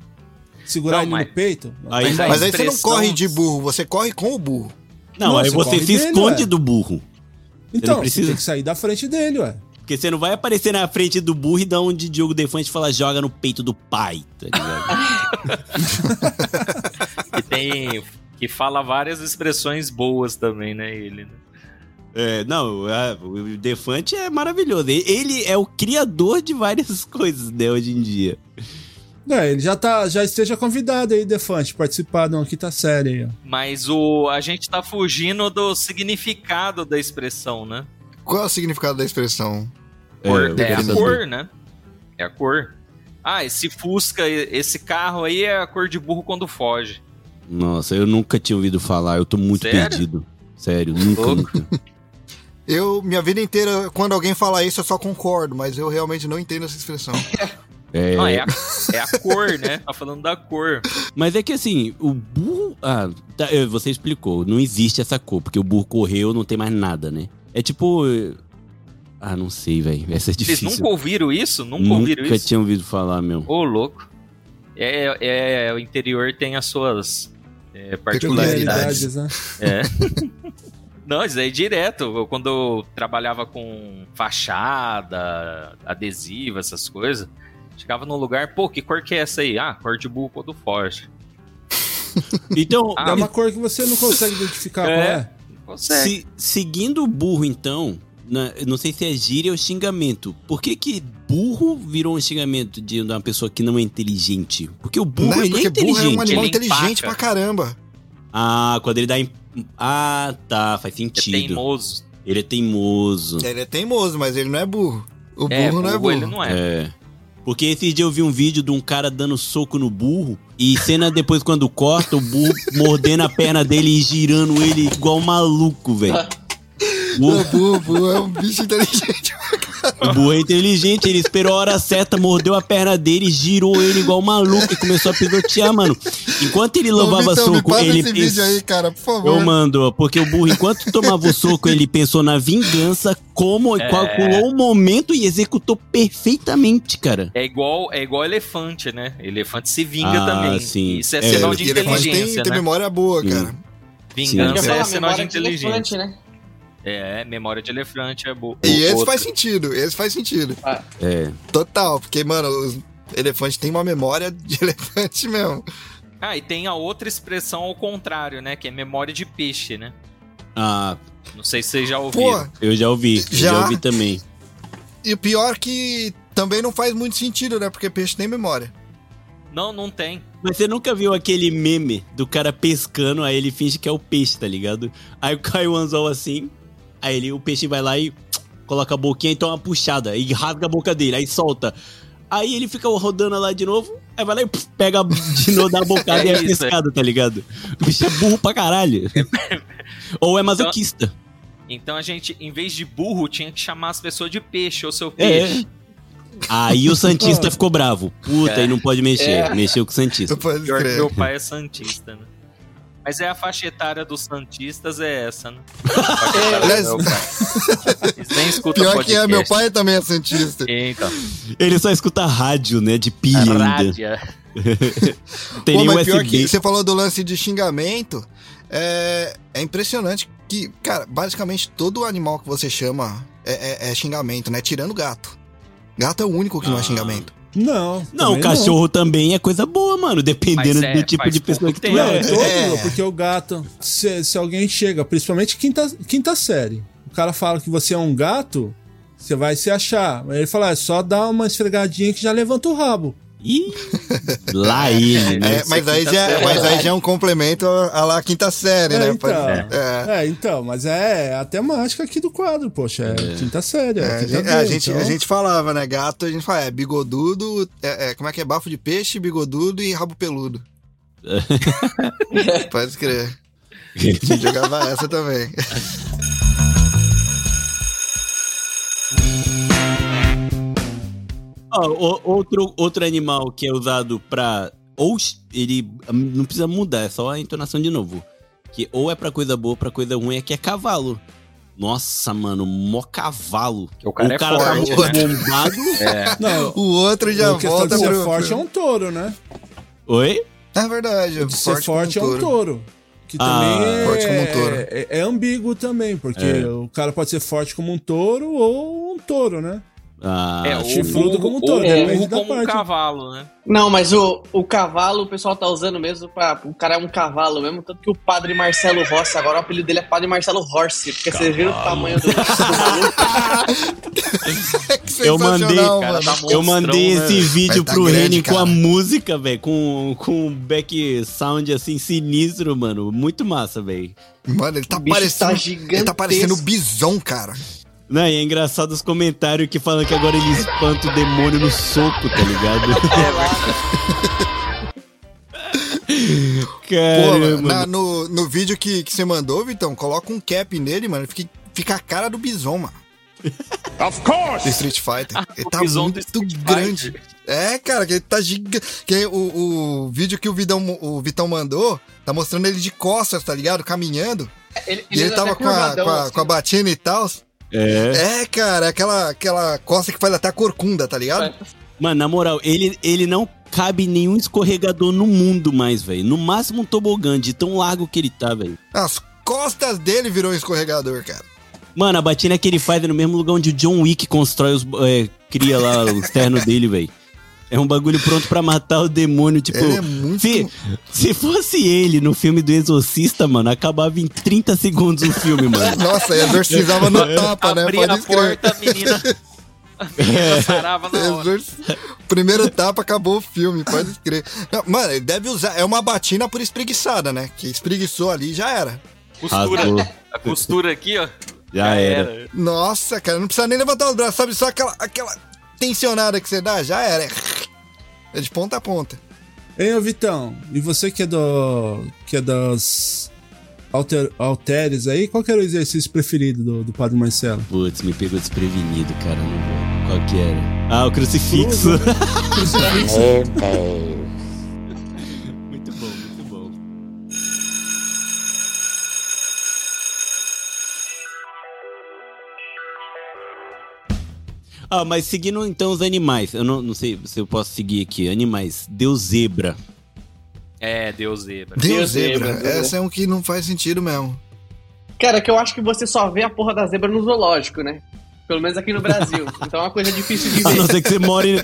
segurar Não, ele mas- no peito? Aí- vai. Mas aí você não corre de burro, você corre com o burro. Não, Não, aí você você se dele, esconde ué. do burro. então, não precisa- você tem que sair da frente dele, ué. Porque você não vai aparecer na frente do burro e dar onde Diogo Defante fala joga no peito do pai, tá ligado? [laughs] Que tem. que fala várias expressões boas também, né? Ele, né? É, não, a- o Defante é maravilhoso. Ele é o criador de várias [laughs] coisas, né, hoje em dia. É, ele já tá, já esteja convidado aí, Defante, participar de uma quinta série aí. Mas o, a gente tá fugindo do significado da expressão, né? Qual é o significado da expressão? Cor- é, quero a saber. cor, né? É a cor. Ah, esse Fusca, esse carro aí é a cor de burro quando foge. Nossa, eu nunca tinha ouvido falar, eu tô muito Sério? perdido. Sério, nunca, nunca. Eu, minha vida inteira, quando alguém fala isso, eu só concordo, mas eu realmente não entendo essa expressão. [laughs] É, Não, é a, é a cor, né? [laughs] Tá falando da cor. Mas é que assim, o burro. Ah, tá, você explicou, não existe essa cor, porque o burro correu, não tem mais nada, né? É tipo. Ah, não sei, velho. Essa é Vocês difícil. nunca ouviram isso? Nunca, ouviram Nunca isso? tinha ouvido falar, meu. Ô, louco. É, é, o interior tem as suas é, particularidades. Né? É. [laughs] Não, isso aí é direto. Eu, quando eu trabalhava com fachada, adesivo, essas coisas, chegava num lugar, pô, que cor que é essa aí? Ah, cor de burro quando foge. [laughs] Então, Ah, É uma cor que você não consegue identificar É. qual é. Consegue. se- seguindo o burro, então, na- não sei se é gíria ou xingamento. Por que que burro virou um xingamento de uma pessoa que não é inteligente? Porque o burro, Né? ele Porque é burro é inteligente. um animal Ele inteligente empaca. pra caramba. Ah, quando ele dá. em- Ah, tá, faz É sentido. teimoso. Ele é teimoso. Ele é teimoso, mas ele não é burro. O burro É, não é burro, burro. ele não é. É. Porque esses dias eu vi um vídeo de um cara dando soco no burro e cena depois quando corta, o burro mordendo a perna dele e girando ele igual um maluco, velho. [laughs] O, burro, burro é um bicho inteligente. O burro é inteligente, ele esperou a hora certa, mordeu a perna dele, girou ele igual um maluco e começou a pisotear, mano. Enquanto ele levava me soco, ele esse pens- vídeo aí, cara, por favor. Eu mando, porque o burro, enquanto tomava o soco, ele pensou na vingança, como É. calculou o momento e executou perfeitamente, cara. É igual, é igual elefante, né? Elefante se vinga Ah, também. sim. Isso é, É, sinal de tem, inteligência, tem né? memória boa, Sim. cara. Vingança Sim. É sinal de de elefante, inteligência. né? É, memória de elefante é boa. E esse Outra. faz sentido, esse faz sentido. É. Total, porque, mano, os elefantes têm uma memória de [laughs] elefante mesmo. Ah, e tem a outra expressão ao contrário, né? Que é memória de peixe, né? Ah, Não sei se vocês já ouviram. Pô, eu já ouvi. eu Já? já ouvi também. e o pior que também não faz muito sentido, né? Porque peixe tem memória. Não, não tem. Mas você nunca viu aquele meme do cara pescando, aí ele finge que é o peixe, tá ligado? Aí cai o anzol assim, aí ele, o peixe vai lá e coloca a boquinha e toma uma puxada, e rasga a boca dele, aí solta. Aí ele fica rodando lá de novo, aí vai lá e pff, pega de novo da bocada [laughs] É e é isso, pescado, tá ligado? O bicho é burro pra caralho. [laughs] Ou é masoquista. Então a gente, em vez de burro, tinha que chamar as pessoas de peixe ou seu É. peixe. Aí o Santista [laughs] ficou bravo. Puta, e não pode mexer. Mexeu com o Santista. Pior que meu pai é santista, né? Mas é a faixa etária dos santistas é essa, né? [laughs] Eles nem escutam Pior que é, podcast. meu pai também é santista. Então, Ele só escuta rádio, né? De pilha ainda. rádia. [laughs] Tem Pô, mas pior que você falou do lance de xingamento. É, é impressionante que, cara, basicamente todo animal que você chama é, é- é xingamento, né? Tirando gato. Gato é o único que não é Ah. xingamento. Não. Não, cachorro também é coisa boa, mano. Dependendo é, do tipo de pessoa que tu tempo. Não, é. todo, É. porque o gato, se, se alguém chega, principalmente quinta, quinta série, o cara fala que você é um gato, você vai se achar. Aí ele fala, é só dar uma esfregadinha que já levanta o rabo. Ih, lá ele, né? É, mas, aí já, série. mas aí já é um complemento a lá quinta série, É, né? então. É. É, então, mas é a temática aqui do quadro, poxa, é, quinta série. É, É, a, gente, B, a, gente, então- a gente falava, né? Gato, a gente fala, é bigodudo, é, é, como é que é? Bafo de peixe, bigodudo e rabo peludo. [laughs] Pode crer. [laughs] A gente jogava essa também. Ó, o- outro, outro animal que é usado pra. Ou ele não precisa mudar, é só a entonação de novo. Que ou é pra coisa boa ou pra coisa ruim, é que é cavalo. Nossa, mano, mó cavalo. O cara é tá forte, muito né? [laughs] É. Não, O outro já questão volta ser pro... forte é um touro, né? Oi? É verdade. De ser forte é um touro. Que Ah, também é, forte como um touro. é, é ambíguo também, porque É. o cara pode ser forte como um touro ou um touro, né? Ah, É, o chifrudo burro, como um depende burro da como um parte. cavalo, né? Não, mas o, o cavalo o pessoal tá usando mesmo pra. O cara é um cavalo mesmo. Tanto que o padre Marcelo Rossi, agora o apelido dele é Padre Marcelo Horse. Porque vocês viram o tamanho do, do maluco. Que Eu mandei, cara, tá Eu monstrão, mandei né? esse vídeo tá pro grande, Reni com a música, velho, com, com um back sound assim sinistro, mano. Muito massa, velho. Mano, ele tá bicho parecendo. tá ele tá parecendo bison, cara. Não, e é engraçado os comentários que falam que agora ele espanta o demônio no soco, tá ligado? [laughs] Pô, mano, Caramba. na- no, no vídeo que, que você mandou, Vitão, coloca um cap nele, mano. Fica, fica a cara do bison, mano. Of course! Do Street Fighter. [laughs] Ele tá muito grande. Fighter. É, cara, que ele tá gigante. Que o, o vídeo que o Vitão, o Vitão mandou tá mostrando ele de costas, tá ligado? Caminhando. Ele, E ele anda tava com a, com, a, assim. com a batina e tal. É. É, cara, aquela, aquela costa que faz até a corcunda, tá ligado? Mano, na moral, ele, ele não cabe nenhum escorregador no mundo mais, velho. No máximo um tobogã, de tão largo que ele tá, velho. As costas dele virou um escorregador, cara. Mano, a batina que ele faz é no mesmo lugar onde o John Wick constrói os. é, cria lá o terno dele, velho. É um bagulho pronto pra matar o demônio, tipo. é muito. Se, se fosse ele no filme do Exorcista, mano, acabava em 30 segundos o filme, mano. [laughs] Nossa, exorcizava no tapa, né? Abria a porta, a menina. [laughs] A menina sarava na hora. Exorci- Primeiro tapa, acabou o filme, pode escrever. Não, Mano, ele deve usar. É uma batina por espreguiçada, né? Que espreguiçou ali e já era. Costura. A costura aqui, ó. Já era. Nossa, cara, não precisa nem levantar os braços, sabe? Só aquela, aquela tensionada que você dá, já era. É de ponta a ponta. Hein, ô Vitão, e você que é do. que é das. Alter, alteres aí, qual que era o exercício preferido do, do Padre Marcelo? Putz, me pegou desprevenido, cara. Não vou. Qual que era? Ah, o crucifixo. [laughs] Crucifixo. Ah, mas seguindo então os animais, eu não, não sei se eu posso seguir aqui. Animais, deu zebra. É, Deus zebra. Deus Deus zebra. zebra, Essa é um que não faz sentido mesmo. Cara, que eu acho que você só vê a porra da zebra no zoológico, né? Pelo menos aqui no Brasil. [laughs] Então é uma coisa difícil de A não ver. ser que você more,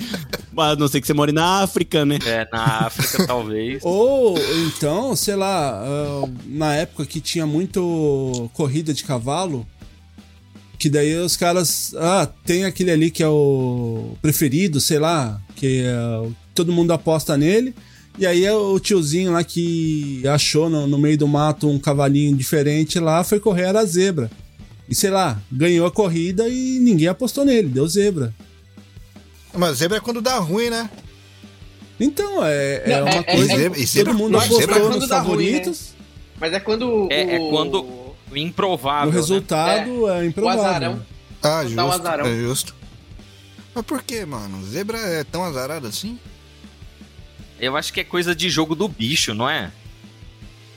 A não ser que você more na África, né? É, na África, [laughs] talvez. Ou então, sei lá, ah, na época que tinha muito corrida de cavalo, que daí os caras. Ah, tem aquele ali que é o preferido, sei lá, que é, todo mundo aposta nele. E aí é o tiozinho lá que achou no, no meio do mato um cavalinho diferente lá, foi correr, era zebra. E sei lá, ganhou a corrida e ninguém apostou nele, deu zebra. Mas zebra é quando dá ruim, né? Então, é, é Não, uma é- é- coisa. é- e todo zebra- mundo apostou zebra é quando nos dá ruim, né? favoritos. Mas é quando. É, é o- quando o improvável. O né? resultado é, O improvável. azarão. Ah, um justo. azarão. É justo. Mas por que, mano? Zebra é tão azarado assim? Eu acho que é coisa de jogo do bicho, não é?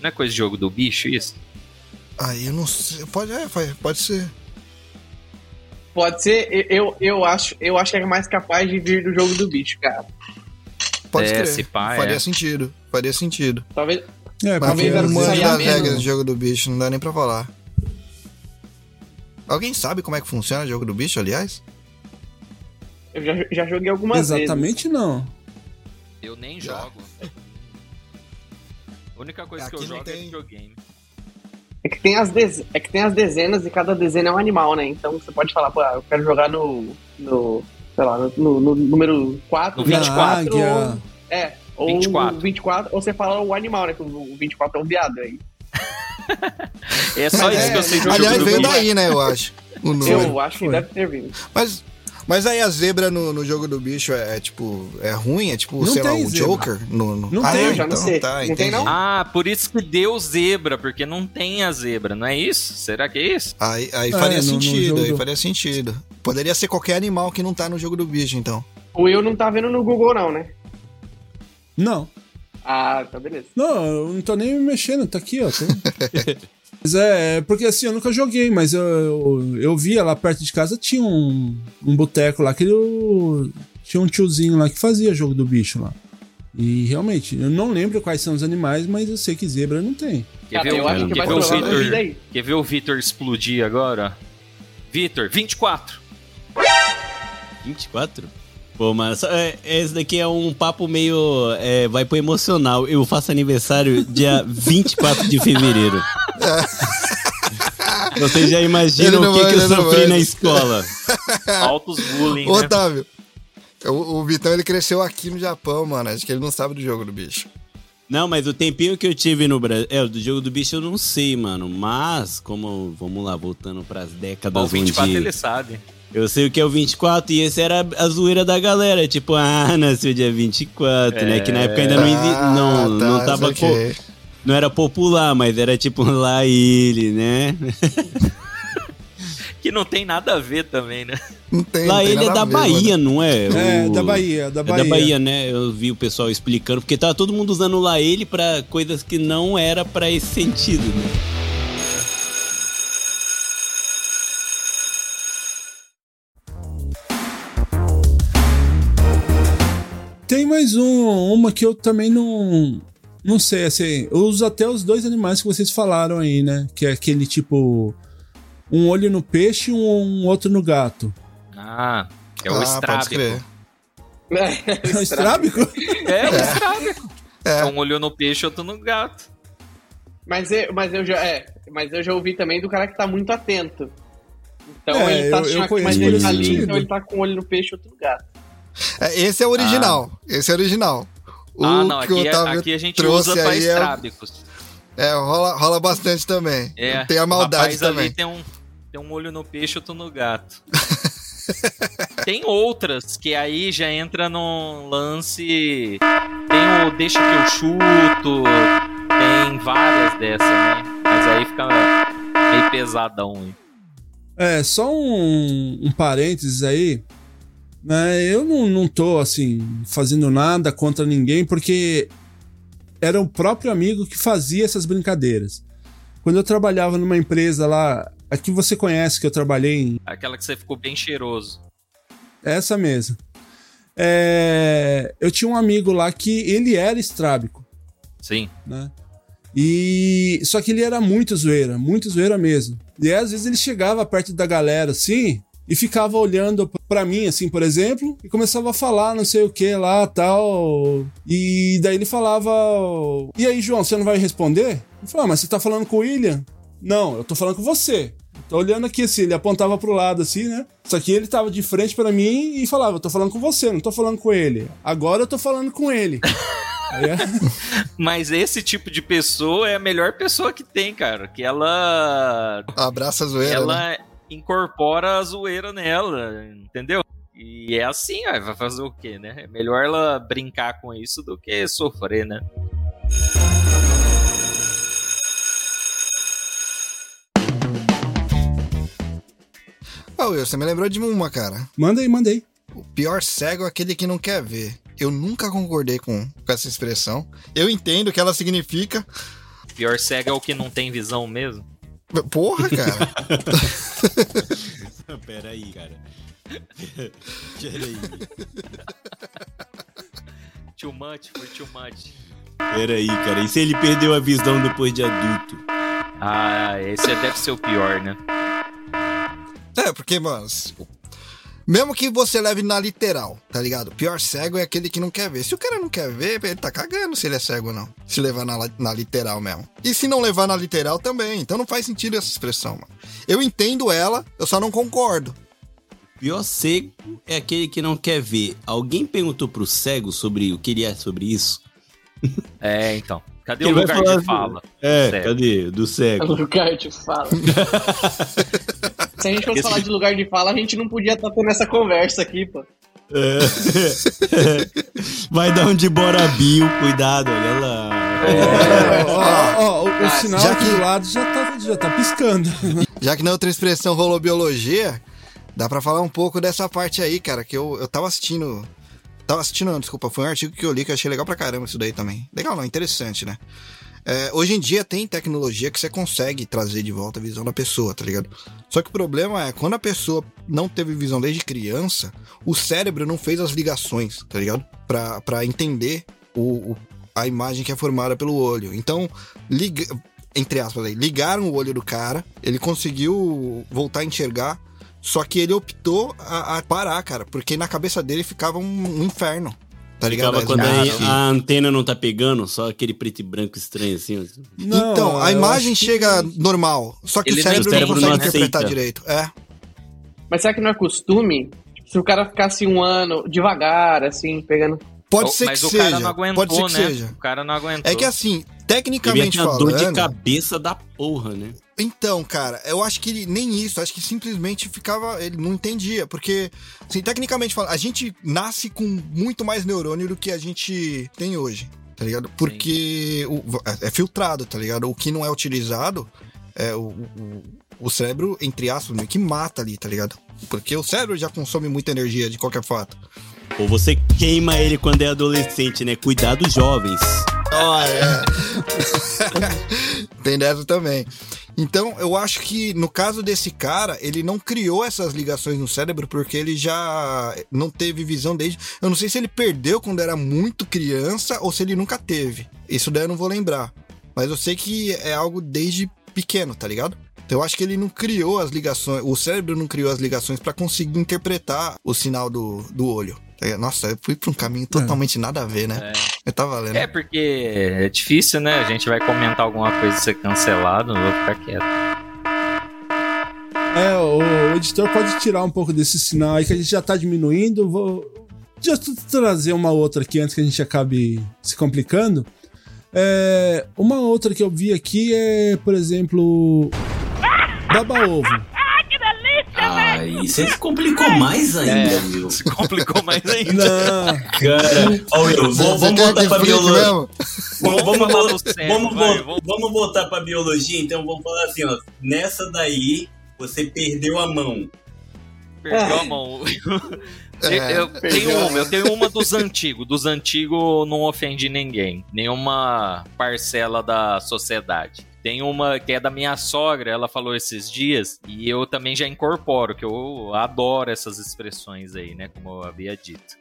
Não é coisa de jogo do bicho isso? Aí eu não sei. Pode, é, pode- ser. Pode ser, eu, eu, acho, eu acho que é mais capaz de vir do jogo do bicho, cara. Pode É, crer. se pá, Faria é. sentido. Faria sentido. Talvez. É, Mas porque eu saia das menos. regras do jogo do bicho, não dá nem pra falar. Alguém sabe como é que funciona o jogo do bicho, aliás? Eu já, já joguei algumas vezes. Exatamente não. Eu nem Já. jogo. A única coisa que Aqui eu não jogo é tem. videogame. É que, tem as dez... é que tem as dezenas e cada dezena é um animal, né? Então você pode falar, pô, eu quero jogar no. no sei lá, no, no- no número 4, No 24. 24. águia. Ou, é, ou 24. 24. Ou você fala o animal, né? Que o 24 é um viado aí. É só Mas isso é, que eu sei de jogo Aliás, do veio daí, né, eu acho. O nome. Eu acho que deve ter vindo. Mas, mas aí a zebra no, no jogo do bicho é, é, tipo. É ruim? É tipo, Não sei lá, o zebra. Joker? No, no... Não ah, tem, é? eu já não então, sei. Tá, Não tem, não? Ah, por isso que deu zebra, porque não tem a zebra, não é isso? Será que é isso? Aí, aí É, faria no- no sentido, jogo aí do- faria sentido. Poderia ser qualquer animal que não tá no jogo do bicho, então. O Will não tá vendo no Google, não, né? Não. Ah, tá beleza. Não, eu não tô nem me mexendo, tá aqui, ó. tô- [laughs] mas é, porque assim, eu nunca joguei, mas eu, eu, eu via lá perto de casa, tinha um, um boteco lá que eu, tinha um tiozinho lá que fazia jogo do bicho lá. E realmente, eu não lembro quais são os animais, mas eu sei que zebra não tem. Quer ver, eu o, acho que quer vai ver o. Quer ver o Vitor explodir agora? Vitor, 24. 24? Pô, mano, só- é, esse daqui é um papo meio. é, vai pro emocional. Eu faço aniversário dia [laughs] 24 de fevereiro. [laughs] Vocês já imaginam o que, vai, que eu sofri vai. na escola? [laughs] Altos bullying, Ô, né? Otávio, o, o Vitão ele cresceu aqui no Japão, mano. Acho que ele não sabe do jogo do bicho. Não, mas o tempinho que eu tive no Brasil. É, do jogo do bicho eu não sei, mano. Mas, como. Vamos lá, voltando pras décadas o 24 onde. ele sabe. Eu sei o que é o 24 e esse era a zoeira da galera. Tipo, ah, nasceu dia 24, né? Que na época ainda não, exi- Ah, não, tá, não tava. co- Não era popular, mas era tipo [laughs] lá ele, né? Que não tem nada a ver também, né? Não tem, lá não tem ele é nada da a ver, Bahia, não é? É, O- da Bahia, da É Bahia. da Bahia, né? Eu vi o pessoal explicando, porque tava todo mundo usando lá ele pra coisas que não era pra esse sentido, né? Tem mais um, uma que eu também não. Não sei, assim. Eu uso até os dois animais que vocês falaram aí, né? Que é aquele tipo. Um olho no peixe e um, um outro no gato. Ah, é o ah, pode estrábico. crer. [laughs] É o estrábico? É o estrábico. É. É um olho no peixe, outro no gato. Mas eu, mas eu já é, mas eu já ouvi também do cara que tá muito atento. Então É, ele tá eu- eu achando que conheço mais por ele tá ali, então ele tá com o olho no peixe e outro no gato. É, esse é o original. Esse é o original. O ah, não, aqui, é- Otávio aqui a gente trouxe usa pra aí é, estrábicos. é, rola, rola bastante também. É, Tem a maldade rapaz também. ali tem um, tem um olho no peixe, outro no gato. [laughs] tem outras que aí já entra num lance. Tem o Deixa que eu chuto. Tem várias dessas, né? Mas aí fica meio pesadão. hein? É, só um, um parênteses aí. Né, eu não, não tô, assim, fazendo nada contra ninguém, porque era o próprio amigo que fazia essas brincadeiras. Quando eu trabalhava numa empresa lá, aqui você conhece que eu trabalhei em Aquela que você ficou bem cheiroso. essa mesmo. É, eu tinha um amigo lá que ele era estrábico, Sim. né? E só que ele era muito zoeira, muito zoeira mesmo. E aí, às vezes ele chegava perto da galera assim, e ficava olhando pra mim, assim, por exemplo, e começava a falar não sei o que lá tal. E daí ele falava: E aí, João, você não vai responder? Eu falei: ah, mas você tá falando com o William? Não, eu tô falando com você. Tô olhando aqui assim, ele apontava pro lado assim, né? Só que ele tava de frente para mim e falava: Eu tô falando com você, não tô falando com ele. Agora eu tô falando com ele. [laughs] É. Mas esse tipo de pessoa é a melhor pessoa que tem, cara. Que ela. Abraça a zoeira. Ela né? Incorpora a zoeira nela, entendeu? E é assim, ó, vai fazer o quê, né? É melhor ela brincar com isso do que sofrer, né? Ô, Will, você me lembrou de uma, cara. Manda aí, manda aí. O pior cego é aquele que não quer ver. Eu nunca concordei com, com essa expressão. Eu entendo o que ela significa. Pior cego é o que não tem visão mesmo. Porra, cara. [laughs] Pera aí, cara. [laughs] Pera aí. Too much, foi too much. Pera aí, cara. E se ele perdeu a visão depois de adulto? Ah, esse deve ser o pior, né? é, porque, mano. Mesmo que você leve na literal, tá ligado? O pior cego é aquele que não quer ver. Se o cara não quer ver, ele tá cagando se ele é cego ou não. Se levar na, na literal mesmo. E se não levar na literal também. Então não faz sentido essa expressão, mano. Eu entendo ela, eu só não concordo. Pior cego é aquele que não quer ver. Alguém perguntou pro cego sobre o que ele é sobre isso? É, então. Cadê Ele o lugar de fala? É, Cego. cadê? Do cego. Lugar de fala. [laughs] Se a gente fosse Esse- falar de lugar de fala, a gente não podia estar tendo essa conversa aqui, pô. É. [laughs] Vai dar um de Bill, cuidado, olha lá. É, ó, ó, ó, o, o Ah, sinal já aqui que- do lado já tá, já tá piscando. [laughs] Já que na outra expressão rolou biologia, dá pra falar um pouco dessa parte aí, cara, que eu, eu tava assistindo. Tava assistindo, não, desculpa, foi um artigo que eu li que eu achei legal pra caramba isso daí também. Legal não, interessante, né? É, hoje em dia tem tecnologia que você consegue trazer de volta a visão da pessoa, tá ligado? Só que o problema é, quando a pessoa não teve visão desde criança, o cérebro não fez as ligações, tá ligado? Pra, pra entender o, o- a imagem que é formada pelo olho. Então, liga, entre aspas aí, ligaram o olho do cara, ele conseguiu voltar a enxergar, só que ele optou a, a parar, cara, porque na cabeça dele ficava um, um inferno. Tá ligado? Ficava quando a, a antena não tá pegando, só aquele preto e branco estranho assim. Não, então, a imagem acho que- chega normal, só que Ele o cérebro, o cérebro não consegue não interpretar aceita. direito. É. Mas será que não é costume? Se o cara ficasse um ano devagar, assim, pegando. Pode ser Mas que o seja. cara não aguentou, pode ser que né? seja. O cara não aguentou. É que assim, Tecnicamente ter uma dor de falando. cabeça da porra, né? Então, cara, eu acho que ele nem isso, acho que simplesmente ficava. Ele não entendia, porque, assim, tecnicamente falando, a gente nasce com muito mais neurônio do que a gente tem hoje, tá ligado? Porque o- é é filtrado, tá ligado? O que não é utilizado é o, o, o cérebro, entre aspas, meio que mata ali, tá ligado? Porque o cérebro já consome muita energia de qualquer fato. Ou você queima ele quando é adolescente, né? Cuidado, jovens. [laughs] Tem dessa também. Então, eu acho que no caso desse cara, ele não criou essas ligações no cérebro porque ele já não teve visão desde. Eu não sei se ele perdeu quando era muito criança ou se ele nunca teve. Isso daí eu não vou lembrar. Mas eu sei que é algo desde pequeno, tá ligado? Então eu acho que ele não criou as ligações, o cérebro não criou as ligações pra conseguir interpretar o sinal do, do olho. Ligado? Nossa, eu fui pra um caminho totalmente nada a ver, né? Eu tava valendo. É, porque é difícil, né? A gente vai comentar alguma coisa e ser cancelado, não vou ficar quieto. É, o, o editor pode tirar um pouco desse sinal aí que a gente já tá diminuindo. Vou já t- trazer uma outra aqui antes que a gente acabe se complicando. É, uma outra que eu vi aqui é, por exemplo, baba ovo. Aí você se complicou mais ainda, meu. Se complicou mais ainda. Não, Cara, ó, Will, vamos, voltar pra biologia. Vamos, vamos, vamos, vamos- vamos voltar pra biologia, então vamos falar assim, ó. Nessa daí, você perdeu a mão. Perdeu a mão. É, eu tenho uma, eu tenho uma dos antigos. Dos antigos não ofende ninguém. Nenhuma parcela da sociedade. Tem uma que é da minha sogra, ela falou esses dias, e eu também já incorporo, que eu adoro essas expressões aí, né? Como eu havia dito.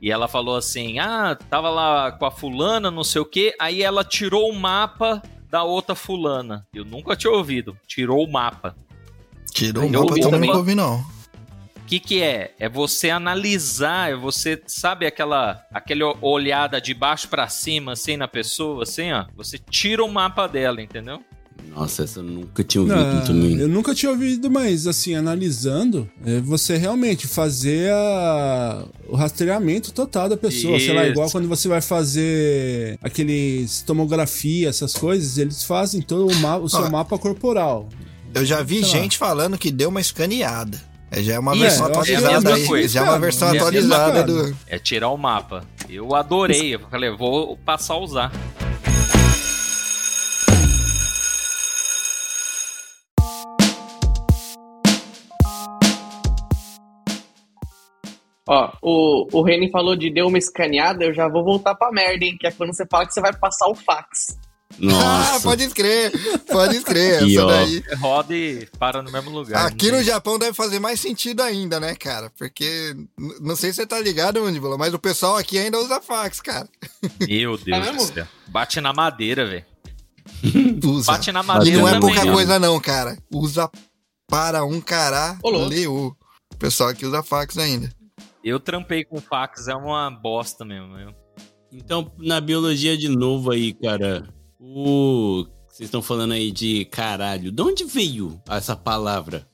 E ela falou assim: ah, tava lá com a fulana, não sei o quê, aí ela tirou o mapa da outra fulana. Eu nunca tinha ouvido. Tirou o mapa. Tirou o Eu mapa, eu também. nunca ouvi, não. Que que é? É você analisar, é você, sabe aquela aquela olhada de baixo pra cima, assim, na pessoa, assim, ó. Você tira o mapa dela, entendeu? Nossa, essa eu nunca tinha ouvido Ah, também. eu nunca tinha ouvido, mas assim, analisando, é você realmente fazer a- o rastreamento total da pessoa. Sei lá, Isso. igual quando você vai fazer aqueles tomografia, essas coisas, eles fazem todo o, ma- o seu Ah. mapa corporal. Eu já vi Sei lá. gente falando que deu uma escaneada. É, já é uma Isso, versão é a atualizada aí. coisa, Já é uma versão É atualizada do. É tirar o mapa. Eu adorei. Eu falei, vou passar a usar. Ó, o, o Reni falou de deu uma escaneada, eu já vou voltar pra merda, hein? Que é quando você fala que você vai passar o fax. Ah, Nossa. pode escrever, pode escrever. E, Essa ó, daí. Roda e para no mesmo lugar. Aqui não no Japão deve fazer mais sentido ainda, né, cara? Porque não sei se você tá ligado, Mandíbula, mas o pessoal aqui ainda usa fax, cara. Meu Deus É do céu. Bate na madeira, velho. Usa. Bate na E madeira não é também. pouca né? coisa, não, cara. Usa para um leu. O pessoal aqui usa fax ainda. Eu trampei com fax, é uma bosta mesmo. Eu... Então, na biologia de novo aí, cara, o. Vocês estão falando aí de caralho. De onde veio essa palavra?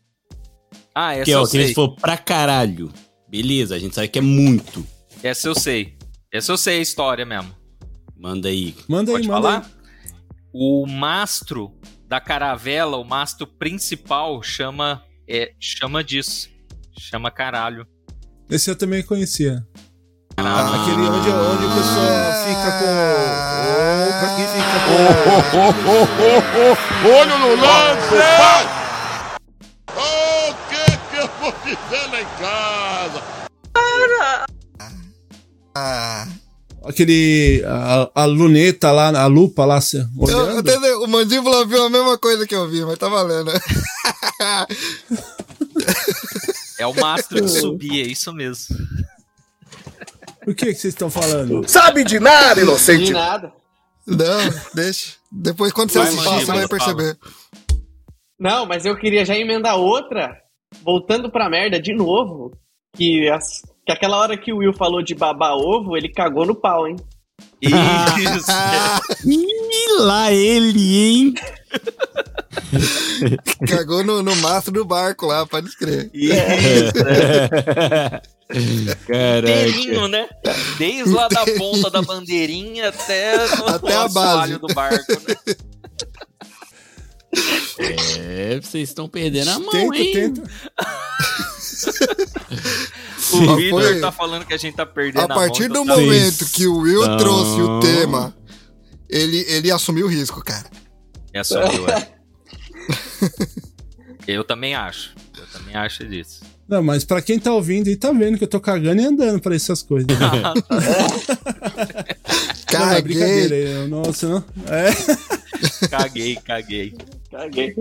Ah, essa que é eu o que eles sei. for pra caralho. Beleza, a gente sabe que é muito. Essa eu sei. Essa eu sei a história mesmo. Manda aí. Manda Pode aí, manda falar? O mastro da caravela, o mastro principal, chama é, chama disso. Chama caralho. Esse eu também conhecia. Ah. Aquele onde, onde a pessoa fica com. Ou pra quem fica com. [laughs] Olho no lance! O que que eu vou dizer lá em casa? Ah. Aquele. A, a luneta lá, a lupa lá, se- Eu, olhando. entendeu? O Mandíbula viu a mesma coisa que eu vi, mas tá valendo. É o mastro que subia, é isso mesmo. O que, que vocês estão falando? Sabe de nada, De inocente! nada. Não, deixa. Depois, quando você assistir, você vai perceber. Não, mas eu queria já emendar outra, voltando pra merda de novo. Que, as- que aquela hora que o Will falou de babar ovo, ele cagou no pau, hein? Isso. [laughs] Ih, lá ele, hein? Cagou no, no mastro do barco lá, pode escrever. [laughs] [laughs] Caraca. Né? Desde lá da ponta da bandeirinha até, no Até a base. do barco, né? É, vocês estão perdendo a mão, Tenta, hein? tenta. [laughs] O Vitor foi- tá falando que a gente tá perdendo A partir mão, do tá- momento que o Will Não. trouxe o tema, ele, ele assumiu o risco, cara. É só eu, é. Eu também acho. Eu também acho disso. Não, mas pra quem tá ouvindo e tá vendo que eu tô cagando e andando pra essas coisas. [laughs] [laughs] Não, é brincadeira. Caguei. eu- Nossa, não. É. Caguei, caguei. Caguei.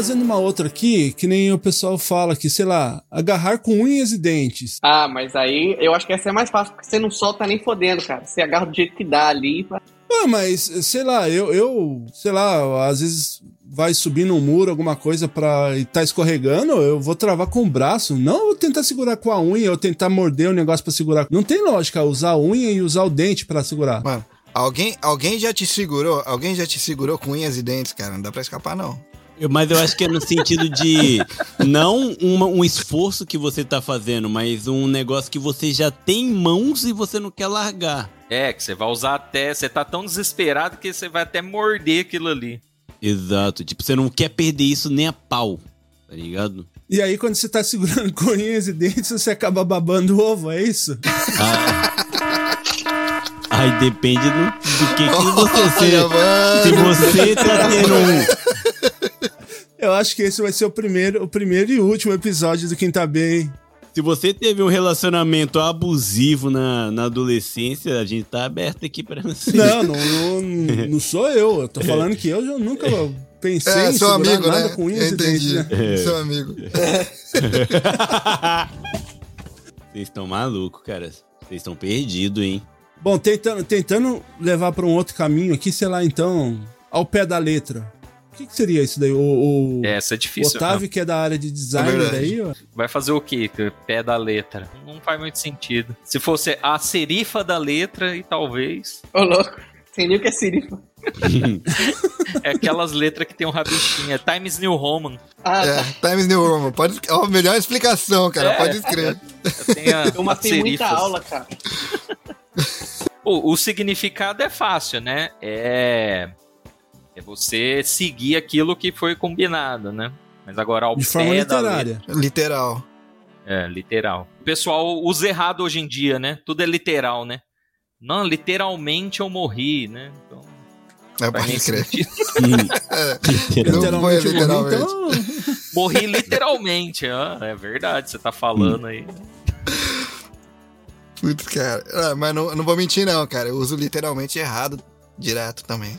Trazendo uma outra aqui, que nem o pessoal fala que, sei lá, agarrar com unhas e dentes. Ah, mas aí eu acho que essa é mais fácil, porque você não solta nem fodendo, cara. Você agarra do jeito que dá ali. Ah, mas, sei lá, eu, eu, sei lá, às vezes vai subir num muro, alguma coisa pra e tá escorregando, eu vou travar com o braço. Não eu tentar segurar com a unha ou tentar morder o negócio pra segurar. Não tem lógica usar a unha e usar o dente pra segurar. Mano, alguém, alguém já te segurou? Alguém já te segurou com unhas e dentes, cara? Não dá pra escapar, não. Eu- Mas eu acho que é no sentido de não uma- um esforço que você tá fazendo, mas um negócio que você já tem em mãos e você não quer largar. É, que você vai usar até. Você tá tão desesperado que você vai até morder aquilo ali. Exato. Tipo, você não quer perder isso nem a pau. Tá ligado? E aí, quando você tá segurando [laughs] com unhas e dentes, você acaba babando ovo, é isso? Aí depende do, do que, que [laughs] você. Olha, se você tá tendo um. Eu acho que esse vai ser o primeiro, o primeiro e último episódio do Quinta Bem. Se você teve um relacionamento abusivo na, na adolescência, a gente tá aberto aqui pra você. Não, não, não, não sou eu. Eu tô falando que eu já nunca pensei É, em seu segurar amigo, nada né? com e Entendi. dentes, né? Seu amigo. [laughs] Vocês estão malucos, cara. Vocês estão perdidos, hein? Bom, tentando, tentando levar pra um outro caminho aqui, sei lá, então, ao pé da letra. O que, que seria isso daí? O, o Essa é difícil. Otávio, que é da área de design É daí, ó. Vai fazer o quê? Pé da letra. Não faz muito sentido. Se fosse a serifa da letra, e talvez. Ô, louco. Sem nem o que é serifa. [laughs] É aquelas letras que tem um rabichinho. É Times New Roman. Ah, É, Times New Roman. Pode, ó, melhor explicação, cara. É. Pode escrever. Tem a, [laughs] eu matei muita aula, cara. [laughs] O, o significado é fácil, né? É. É você seguir aquilo que foi combinado, né? Mas agora ao De forma pé da letra- literária. Literal. É, literal. O pessoal usa errado hoje em dia, né? Tudo é literal, né? Não, literalmente eu morri, né? Então, É, pode crer. [laughs] foi Literalmente, morri, literalmente. então. [laughs] Morri literalmente, ó. É verdade, você tá falando aí. Putz, cara. Ah, mas não, não vou mentir, não, cara. Eu uso literalmente errado direto também.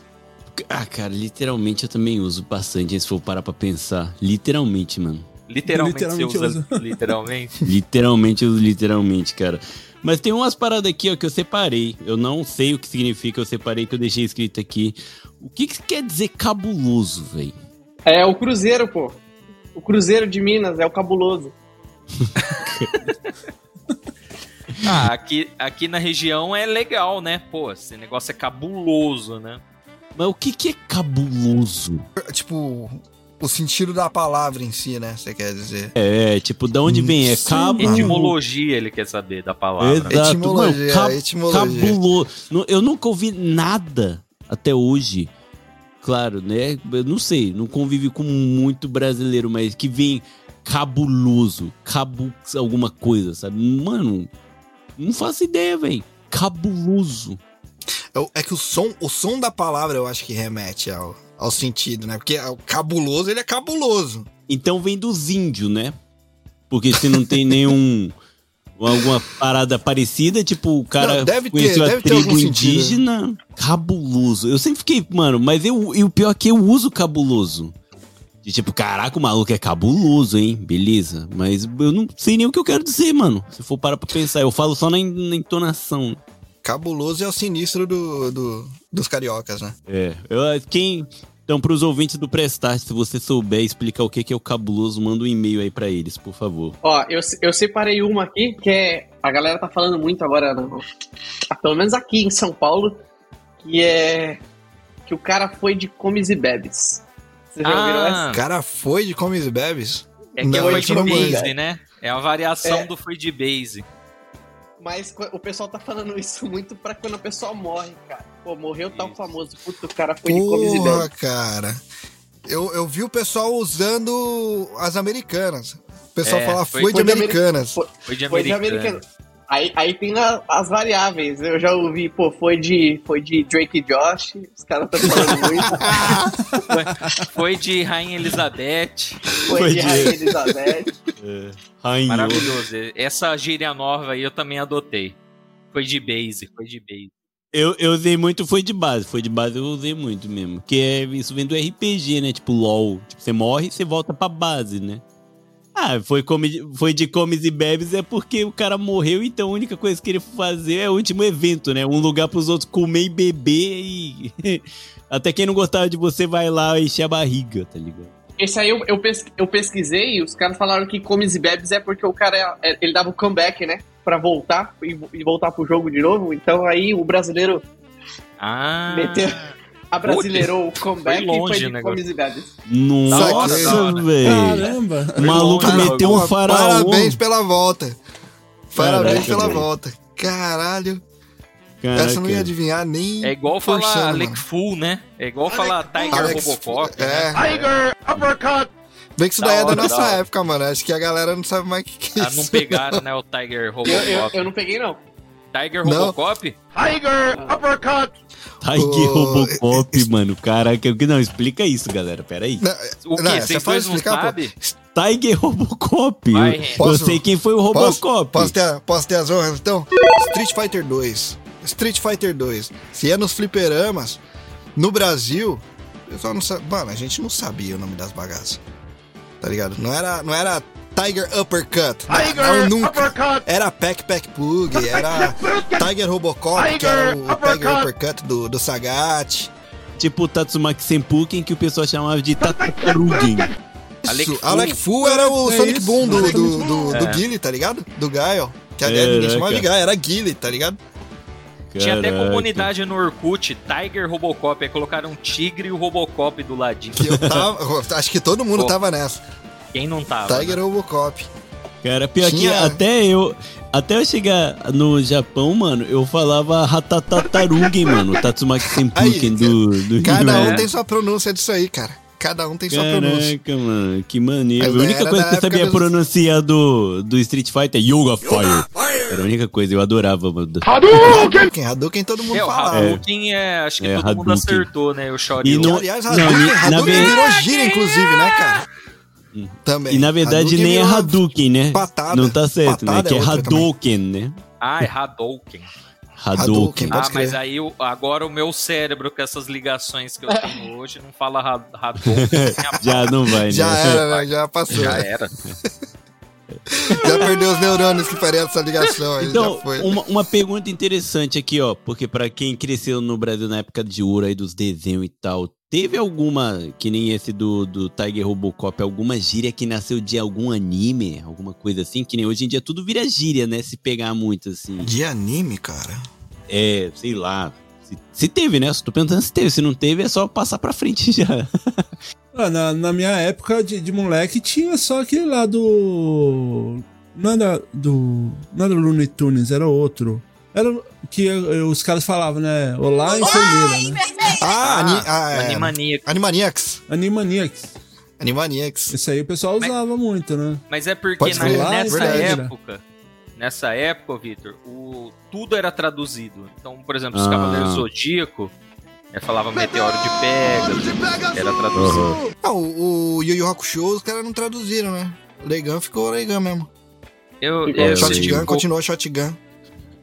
Ah, cara, literalmente eu também uso bastante, se for parar pra pensar. Literalmente, mano. Literalmente, Literalmente você usa [laughs] literalmente. Literalmente, eu uso literalmente, cara. Mas tem umas paradas aqui, ó, que eu separei. Eu não sei o que significa, eu separei que eu deixei escrito aqui. O que, que quer dizer cabuloso, velho? É o Cruzeiro, pô. O Cruzeiro de Minas é o cabuloso. [laughs] Ah, aqui, aqui na região é legal, né? Pô, esse negócio é cabuloso, né? Mas o que, que é cabuloso? Tipo, o sentido da palavra em si, né? Você quer dizer. É, tipo, da onde vem? É cabo. Etimologia ele quer saber da palavra. Exato, Etimologia, mano, cab- etimologia. cabuloso. Eu nunca ouvi nada até hoje. Claro, né? Eu não sei, não convive com muito brasileiro, mas que vem cabuloso, cabu alguma coisa, sabe? Mano, não faço ideia, velho. Cabuloso. É- É que o som, o som da palavra eu acho que remete ao, ao sentido, né? Porque o cabuloso, ele é cabuloso. Então vem dos índios, né? Porque se não tem nenhum. [laughs] Alguma parada parecida, tipo, o cara Não, deve ter, conheceu a ter tribo algum sentido. indígena. Cabuloso. Eu sempre fiquei, mano, mas eu, e o pior é que eu uso cabuloso. De tipo, caraca, o maluco é cabuloso, hein? Beleza. Mas eu não sei nem o que eu quero dizer, mano. Se for parar pra pensar, eu falo só na, na entonação. Cabuloso é o sinistro do, do- dos cariocas, né? É. Eu, quem. Então, pros ouvintes do Prestar, se você souber explicar o que que é o cabuloso, manda um e-mail aí pra eles, por favor. Ó, eu, eu separei uma aqui que é. A galera tá falando muito agora, no- ah, pelo menos aqui em São Paulo, que é. Que o cara foi de comes e bebes. Vocês já ouviram essa? O cara foi de comes e bebes? é que Não, é o não base, né? É a variação É. do foi de base. Mas o pessoal tá falando isso muito pra quando a pessoa morre, cara. Pô, morreu tal Isso. famoso. Puta, o cara foi de comes e Porra, cara. Eu, eu vi o pessoal usando as americanas. O pessoal É, fala foi- foi, de foi de americanas. Foi- Foi de Foi de americano. americano. Aí, aí tem a- as variáveis. Eu já ouvi, pô, foi de, foi de Drake e Josh. Os caras estão falando [laughs] muito. Foi de Rainha Elizabeth. Foi, Foi de de- Rainha Elizabeth. [laughs] Maravilhoso. Essa gíria nova aí eu também adotei. Foi de base, foi de base. Eu, eu usei muito, foi de base. Foi de base eu usei muito mesmo. Que é, isso vem do RPG, né? Tipo, LOL. Tipo, você morre e você volta pra base, né? Ah, foi, come, foi de comes e bebes é porque o cara morreu, então a única coisa que ele fazer é o último evento, né? Um lugar pros outros comer e beber e. [laughs] Até quem não gostava de você vai lá encher a barriga, tá ligado? Esse aí eu, eu, pes- eu pesquisei e os caras falaram que comes e bebes é porque o cara é- ele dava o comeback, né? Pra voltar e, e voltar pro jogo de novo. Então aí o brasileiro Ah. meteu. A brasileirou o comeback Foi e longe foi o de comes e bebes. Nossa, velho. Caramba. O maluco longe, meteu um faraó. Parabéns pela volta. Parabéns Caraca, pela velho. volta. Caralho. Caraca. Essa eu não ia adivinhar nem. É igual forçando, falar mano. Alec Full, né? É igual falar Tiger Alex- Robocop. né? É. Tiger uppercut. Bem que isso Da daí é da nossa da época, mano. Acho que a galera não sabe mais o que, que é Ah, isso. não pegaram, né? O Tiger [laughs] Eu, Robocop. eu, eu não peguei, não. Tiger Não. Robocop? Tiger uppercut. Tiger Robocop, mano. Caraca, não, explica isso, galera. Pera aí. Não, O que? Não, Vocês você dois não sabem? Tiger Robocop. Vai, eu, eu Posso- sei quem foi o Posso, Robocop. posso, ter, posso ter as honras, então? Street Fighter 2. Street Fighter 2. Se é nos fliperamas, no Brasil, o pessoal não sabe. Mano, a gente não sabia o nome das bagaças. Tá ligado? Não era, não era Tiger Uppercut. Não, nunca. Era Pack Pack Pug, era Tiger Robocop, que era o Tiger Uppercut do, do Sagat. Tipo o Tatsumaki Senpuken, que o pessoal chamava de Tatarugen. Isso, Alec Fu. Alec Fu era o É Sonic isso, Boom do, do, do, do É. Guile, tá ligado? Do Gaio. Que É, aliás ninguém né, chamava de cara? Gaio, era Guile, tá ligado? Tinha até Caraca. comunidade no Orkut, Tiger Robocop. Aí colocaram um tigre e o Robocop do ladinho. Que eu tava. acho que todo mundo Pô. tava nessa. Quem não tava? Tiger né? Robocop. Cara, pior Tinha- que até eu. Até eu chegar no Japão, mano, eu falava Ratatatarugen, mano. o Tatsumaki Senpuken do, do Cada um He-Man. tem sua pronúncia disso aí, cara. Cada um tem sua pronúncia. Caraca, mano, que maneiro. A única coisa que eu sabia dos- pronunciar do, do Street Fighter é Yoga Fire. Era a única coisa, eu adorava, mano. Hadouken! Hadouken todo mundo É, o falava. Hadouken é. Acho que É, todo mundo Hadouken. acertou, né? E Shoryuken. no- Aliás, Não, Hadouken, e- na Hadouken ve- virou gíria, inclusive, né, cara? Também. E na verdade Hadouken nem é Hadouken, né? patada. Não tá certo, né? Patada Que é é outra também. Hadouken, né? Ah, é Hadouken. Hadouken. Hadouken. Ah, mas aí agora o meu cérebro, com essas ligações que eu tenho [laughs] hoje, não fala Ha- Hadouken. [laughs] Já não vai, né? Já era, né? Já passou. Já [laughs] Já, perdeu os neurônios que fariam essa ligação aí. Então, já foi. uma, uma pergunta interessante aqui, ó, porque pra quem cresceu no Brasil na época de ouro aí dos desenhos e tal, teve alguma, que nem esse do, do Tiger Robocop, alguma gíria que nasceu de algum anime, alguma coisa assim, que nem hoje em dia tudo vira gíria, né, se pegar muito assim. De anime, cara. É, sei lá, se, se teve, né, tô perguntando se teve, se não teve é só passar pra frente [laughs] já. Ah, na, na minha época de, de moleque tinha só aquele lá do. Não era do. Não era Looney Tunes, era outro. Era que os caras falavam, né? Olá, enfermeira, né? Ah, ani, ah, é, Animaníaco. Animaniacs. Animaniacs. Animaniacs. Esse aí o pessoal Mas- usava muito, né? Mas é porque na- nessa verdade, né? época, nessa época, Vitor, o tudo era traduzido. Então, por exemplo, os Ah. Cavaleiros Zodíaco, é, falava Meteoro de Pegasus, era traduzido. Ah, o, o Yu Yu Hakusho, os caras não traduziram, né? Legan ficou Legan mesmo. Eu, eu, o Shotgun eu- continuou Shotgun.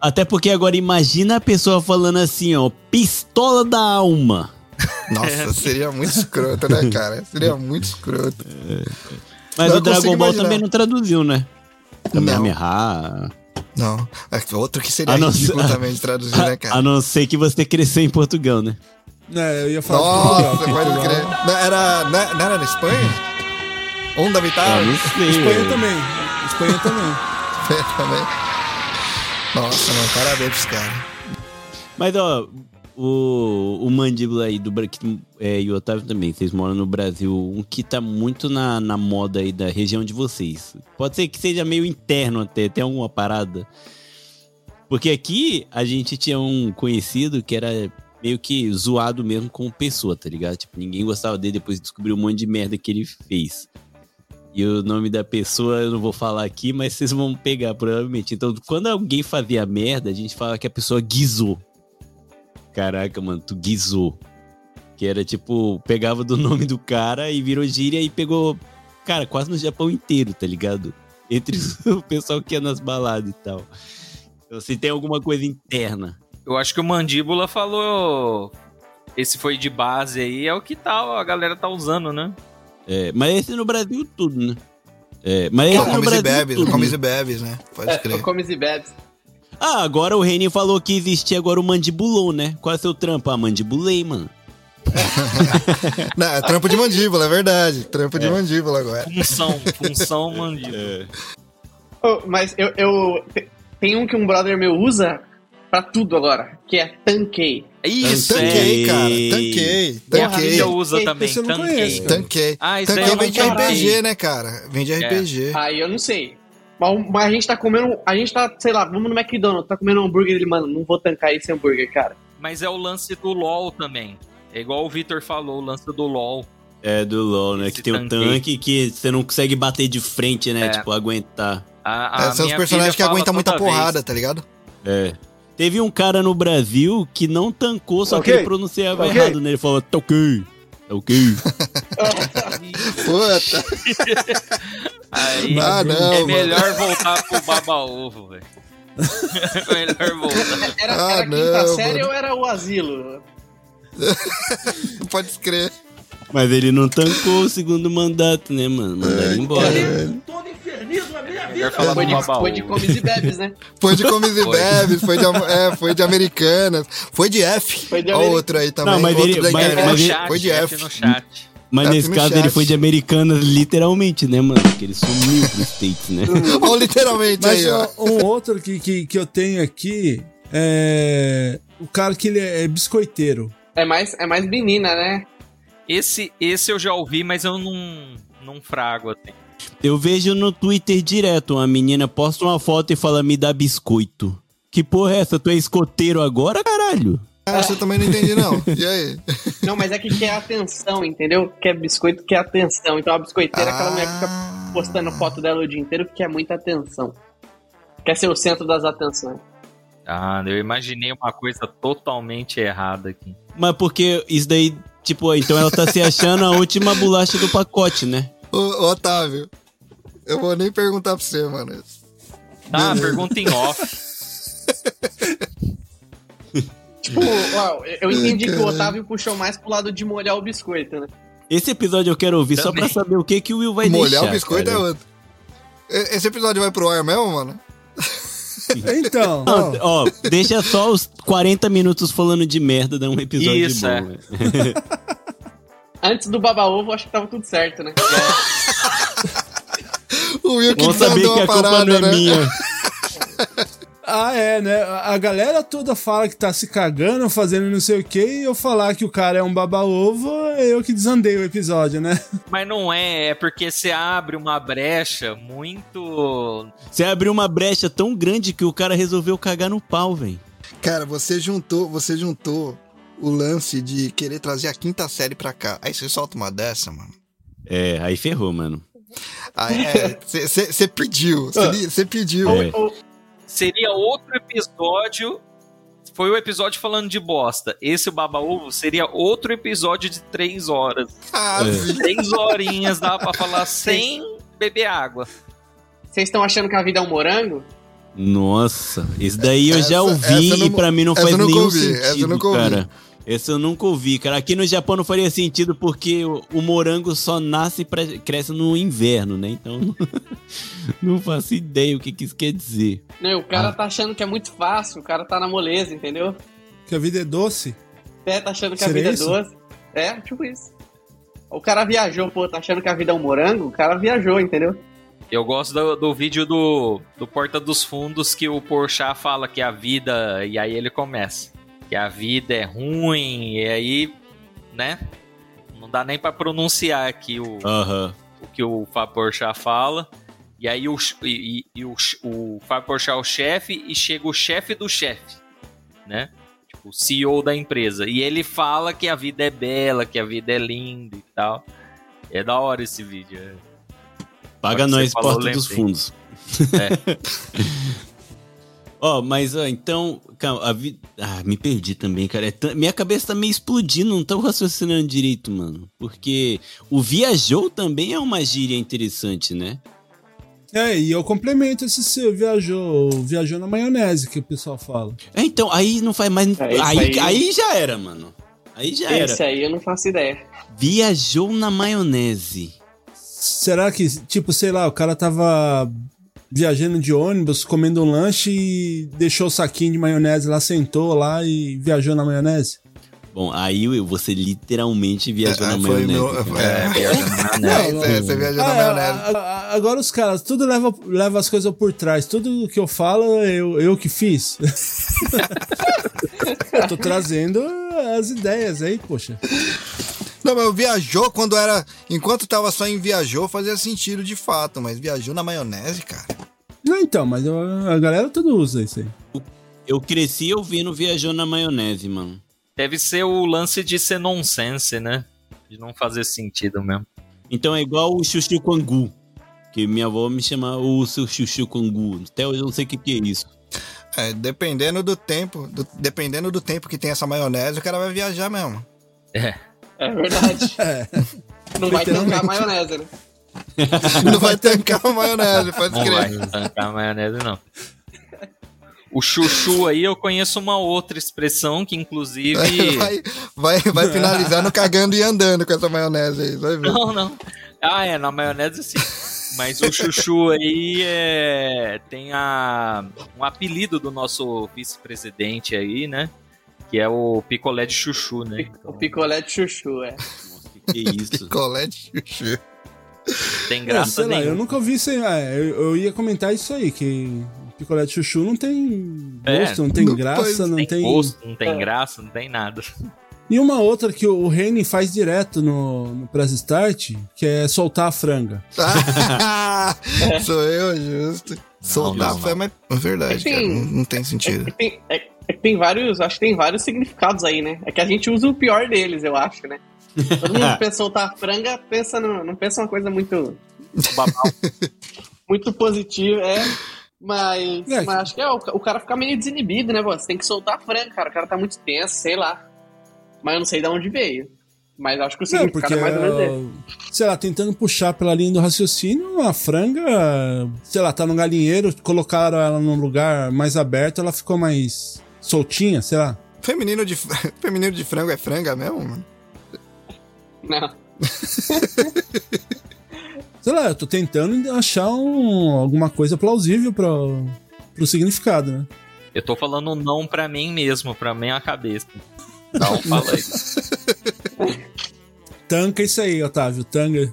Até porque agora imagina a pessoa falando assim, ó, pistola da alma. [laughs] Nossa, seria muito escroto, né, cara? Seria muito escroto. Mas Eu o Dragon Ball imaginar. também não traduziu, né? Kamehameha. Não. É, Outro que seria A não ridículo ser- também de traduzir, [laughs] né, A cara? não ser que você cresceu em Portugal, né? É, eu ia falar Nossa, Portugal, pode crer. Não era, não não era na Espanha? Onda Vital? Eu não sei. Espanha também. Espanha também. [laughs] também. Nossa, mano, parabéns pros caras. Mas, ó, o, o mandíbula aí do que, é, e o Otávio também, vocês moram no Brasil, um que tá muito na, na moda aí da região de vocês. Pode ser que seja meio interno até, tem alguma parada. Porque aqui a gente tinha um conhecido que era meio que zoado mesmo com pessoa, tá ligado? Tipo, ninguém gostava dele depois descobriu um monte de merda que ele fez. E o nome da pessoa eu não vou falar aqui, mas vocês vão pegar provavelmente. Então, quando alguém fazia merda, a gente fala que a pessoa guizou. Caraca, mano, tu guizou. Que era tipo, pegava do [laughs] nome do cara e virou gíria e pegou, cara, quase no Japão inteiro, tá ligado? Entre [laughs] o pessoal que ia nas baladas e tal. Então, se tem alguma coisa interna. Eu acho que o Mandíbula falou. Esse foi de base aí, é o que tal, a galera tá usando, né? É, mas esse no Brasil tudo, né? É, mas esse no Comes e Brasil bebes, tudo. comes né? e bebes, né? Pode É, crer. o Comes e Bebes. Ah, agora o Reni falou que existia agora o mandibulou, né? Qual é seu trampo? Ah, mandibulei, mano. [laughs] Não, é trampo de mandíbula, é verdade. Trampo de mandíbula agora. Função, [laughs] função Mandíbula. Oh, mas eu, eu. te- Tem um que um brother meu usa pra tudo agora, que é. Isso, é. Tanquei, cara. Tanquei. Tanquei. filha usa Esse também, eu não tanquei. conheço, cara. Tanquei. Ah, isso Tanquei eu não vem de. RPG, né, cara? Vem de RPG. Aí eu não sei. Mas, mas a gente tá comendo. A gente tá, sei lá, vamos no McDonald's, tá comendo um hambúrguer ele, mano, não vou tancar esse hambúrguer, cara. Mas é o lance do LoL também. É igual o Vitor falou, o lance do LoL. É, do LoL, né? Esse que tem um tanquei. tanque que você não consegue bater de frente, né? É. Tipo, aguentar. A, a É, são os personagens que aguentam muita porrada, vez. tá ligado? É. Teve um cara no Brasil que não tancou, só que Ok. ele pronunciava Ok. errado, né? Ele falou, tá ok, tá ok. Puta. Aí Ah, não, é mano. melhor voltar pro baba-ovo, velho. [laughs] melhor voltar. Era, Ah, era a quinta não, série mano. ou era o asilo? [laughs] Pode escrever. Mas ele não tancou o segundo mandato, né, mano? Mandaram ele embora. Jagger falava Foi de, babaú. foi de comes e bebes, né? [laughs] Foi de comes e bebes, foi de, é, foi de Americanas, foi de F. Foi de Ameri- outro aí também, Não, mas outro ele- da mas- mas ele- chat, foi de F F. no chat. Mas F nesse no caso chat. ele foi de Americanas literalmente, né, mano? Porque ele sumiu pro States, né? [laughs] Ó, literalmente Mas aí, ó. ó, um outro que, que, que eu tenho aqui é. O cara que ele é biscoiteiro. É mais, é mais menina, né? Esse, esse eu já ouvi, mas eu não, não frago assim. Eu vejo no Twitter direto uma menina posta uma foto e fala me dá biscoito. Que porra é essa? Tu é escoteiro agora, caralho? Ah, você também não entendi, não. E aí? [laughs] Não, mas é que quer atenção, entendeu? Quer biscoito, quer atenção. Então a biscoiteira é aquela mulher que fica Ah. postando foto dela o dia inteiro que quer muita atenção. Quer ser o centro das atenções. Ah, eu imaginei uma coisa totalmente errada aqui. Mas porque isso daí, tipo, então ela tá se achando a última bolacha do pacote, né? Ô, Otávio, eu vou nem perguntar pra você, mano. Tá, pergunta em off. [laughs] Tipo, ó, eu entendi que o Otávio puxou mais pro lado de molhar o biscoito, né? Esse episódio eu quero ouvir só Também. pra saber o que que o Will vai Molhar deixar. o biscoito cara. é outro. Esse episódio vai pro ar mesmo, mano? [laughs] Então, Não, ó, deixa só os 40 minutos falando de merda, dá um episódio Isso, bom. é. [laughs] Antes do baba-ovo, acho que tava tudo certo, né? [laughs] O Will que saber que a a culpa parada, não é né? minha. [laughs] ah, é, né? A galera toda fala que tá se cagando, fazendo não sei o que, e eu falar que o cara é um baba-ovo, é eu que desandei o episódio, né? [laughs] Mas não é, é porque você abre uma brecha muito. Você abriu uma brecha tão grande que o cara resolveu cagar no pau, velho. Cara, você juntou, você juntou o lance de querer trazer a quinta série pra cá. Aí você solta uma dessa, mano. É, aí ferrou, mano. Aí é, você pediu, você pediu. É. Seria outro episódio. Foi o episódio falando de bosta. Esse o Baba Ovo seria outro episódio de três horas. Ah, É. Três horinhas dá pra falar [laughs] sem beber água. Vocês estão achando que a vida é um morango? Nossa, esse daí eu Essa- já ouvi não- e pra mim não faz nunca nenhum ouvi, sentido, nunca ouvi. Esse eu nunca ouvi, cara. Aqui no Japão não faria sentido porque o, o morango só nasce e cresce no inverno, né? Então [laughs] não faço ideia o que, que isso quer dizer. Não, o Ah. cara tá achando que é muito fácil, o cara tá na moleza, entendeu? Que a vida é doce. É, tá achando que a Seria vida isso? é doce. É, tipo isso. O cara viajou, pô, tá achando que a vida é um morango? O cara viajou, entendeu? Eu gosto do, do vídeo do, do Porta dos Fundos que o Porchat fala que a vida. E aí ele começa. Que a vida é ruim, e aí, né? Não dá nem pra pronunciar aqui o, Aham. o que o Fábio Porchat fala. E aí o, e, e- o, o Fábio Porchat é o chefe e chega o chefe do chefe, né? Tipo, o CEO da empresa. E ele fala que a vida é bela, que a vida é linda e tal. É da hora esse vídeo. é. Paga nós, falou, porta dos fundos. É. [laughs] Ó, mas ó, então. Calma, a vi... Ah, me perdi também, cara. É tan- Minha cabeça tá meio explodindo, não tô raciocinando direito, mano. Porque o viajou também é uma gíria interessante, né? É, e eu complemento esse seu, viajou, viajou na maionese, que o pessoal fala. É, então, aí não faz mais. É, aí, aí... aí- já era, mano. Aí já era. Esse aí eu não faço ideia. Viajou na maionese. Será que, tipo, sei lá, o cara tava viajando de ônibus, comendo um lanche e deixou o saquinho de maionese lá, sentou lá e viajou na maionese? Bom, aí Will, você literalmente viajou É, na foi maionese. meu- é, Não, [laughs] É, não. você- você viajou na Ah, maionese. agora os caras, tudo leva, leva as coisas por trás. Tudo que eu falo, eu, eu que fiz. [laughs] eu tô trazendo as ideias aí, poxa. Não, mas viajou quando era. Enquanto tava só em viajou, fazia sentido de fato, mas viajou na maionese, cara. Não, então, mas eu- a galera tudo usa isso aí. Eu cresci ouvindo Viajou na Maionese, mano. Deve ser o lance de ser nonsense, né? De não fazer sentido mesmo. Então é igual o chuchu com angu. Que minha avó me chama o seu chuchu. Até hoje eu não sei o que, que é isso. É, dependendo do tempo, do- dependendo do tempo que tem essa maionese, o cara vai viajar mesmo. É. É verdade. [laughs] É. Não vai tancar a maionese, né? [laughs] Não vai tancar a maionese, pode Não vai crer. tancar a maionese, não. [laughs] O chuchu aí eu conheço uma outra expressão que inclusive. Vai, vai, vai finalizar no cagando e andando com essa maionese aí, vai ver. Não, não. Ah, é, na maionese sim. Mas o chuchu aí é, tem a, um apelido do nosso vice-presidente aí, né? Que é o picolé de chuchu, né? O picolé de chuchu, é. Nossa, que, que isso? Picolé de chuchu. Tem É, graça sei lá, nenhuma. eu nunca ouvi isso aí. É, eu, eu ia comentar isso aí, que picolé de chuchu não tem É, gosto, não tem não graça, não tem, tem. gosto, não tem É. graça, não tem nada. E uma outra que o Reine faz direto no, no Press Start, que é soltar a franga. Ah, [laughs] Sou eu, justo. Soltar não, fé, mas é verdade, Enfim. cara. Não, não tem É sentido. que tem, é- é que tem vários, acho que tem vários significados aí, né? É que a gente usa o pior deles, eu acho, né? Todo mundo [laughs] pensa soltar franga, pensa no, não pensa uma coisa muito, [laughs] muito positiva, é. Mas, É, mas acho que é o, o cara fica meio desinibido, né? Você tem que soltar a franga, cara. O cara tá muito tenso, sei lá. Mas eu não sei de onde veio. Mas acho que o Não, significado porque, é mais ou menos esse. sei lá, tentando puxar pela linha do raciocínio, a franga, sei lá, tá no galinheiro, colocaram ela num lugar mais aberto, ela ficou mais soltinha, sei lá. Feminino de, [laughs] feminino de frango é franga mesmo, mano? Não. [laughs] Sei lá, eu tô tentando achar um- alguma coisa plausível pra, pro significado, né? Eu tô falando não pra mim mesmo, pra minha cabeça. [laughs] Não, fala aí. Tanca isso aí, Otávio, tanga.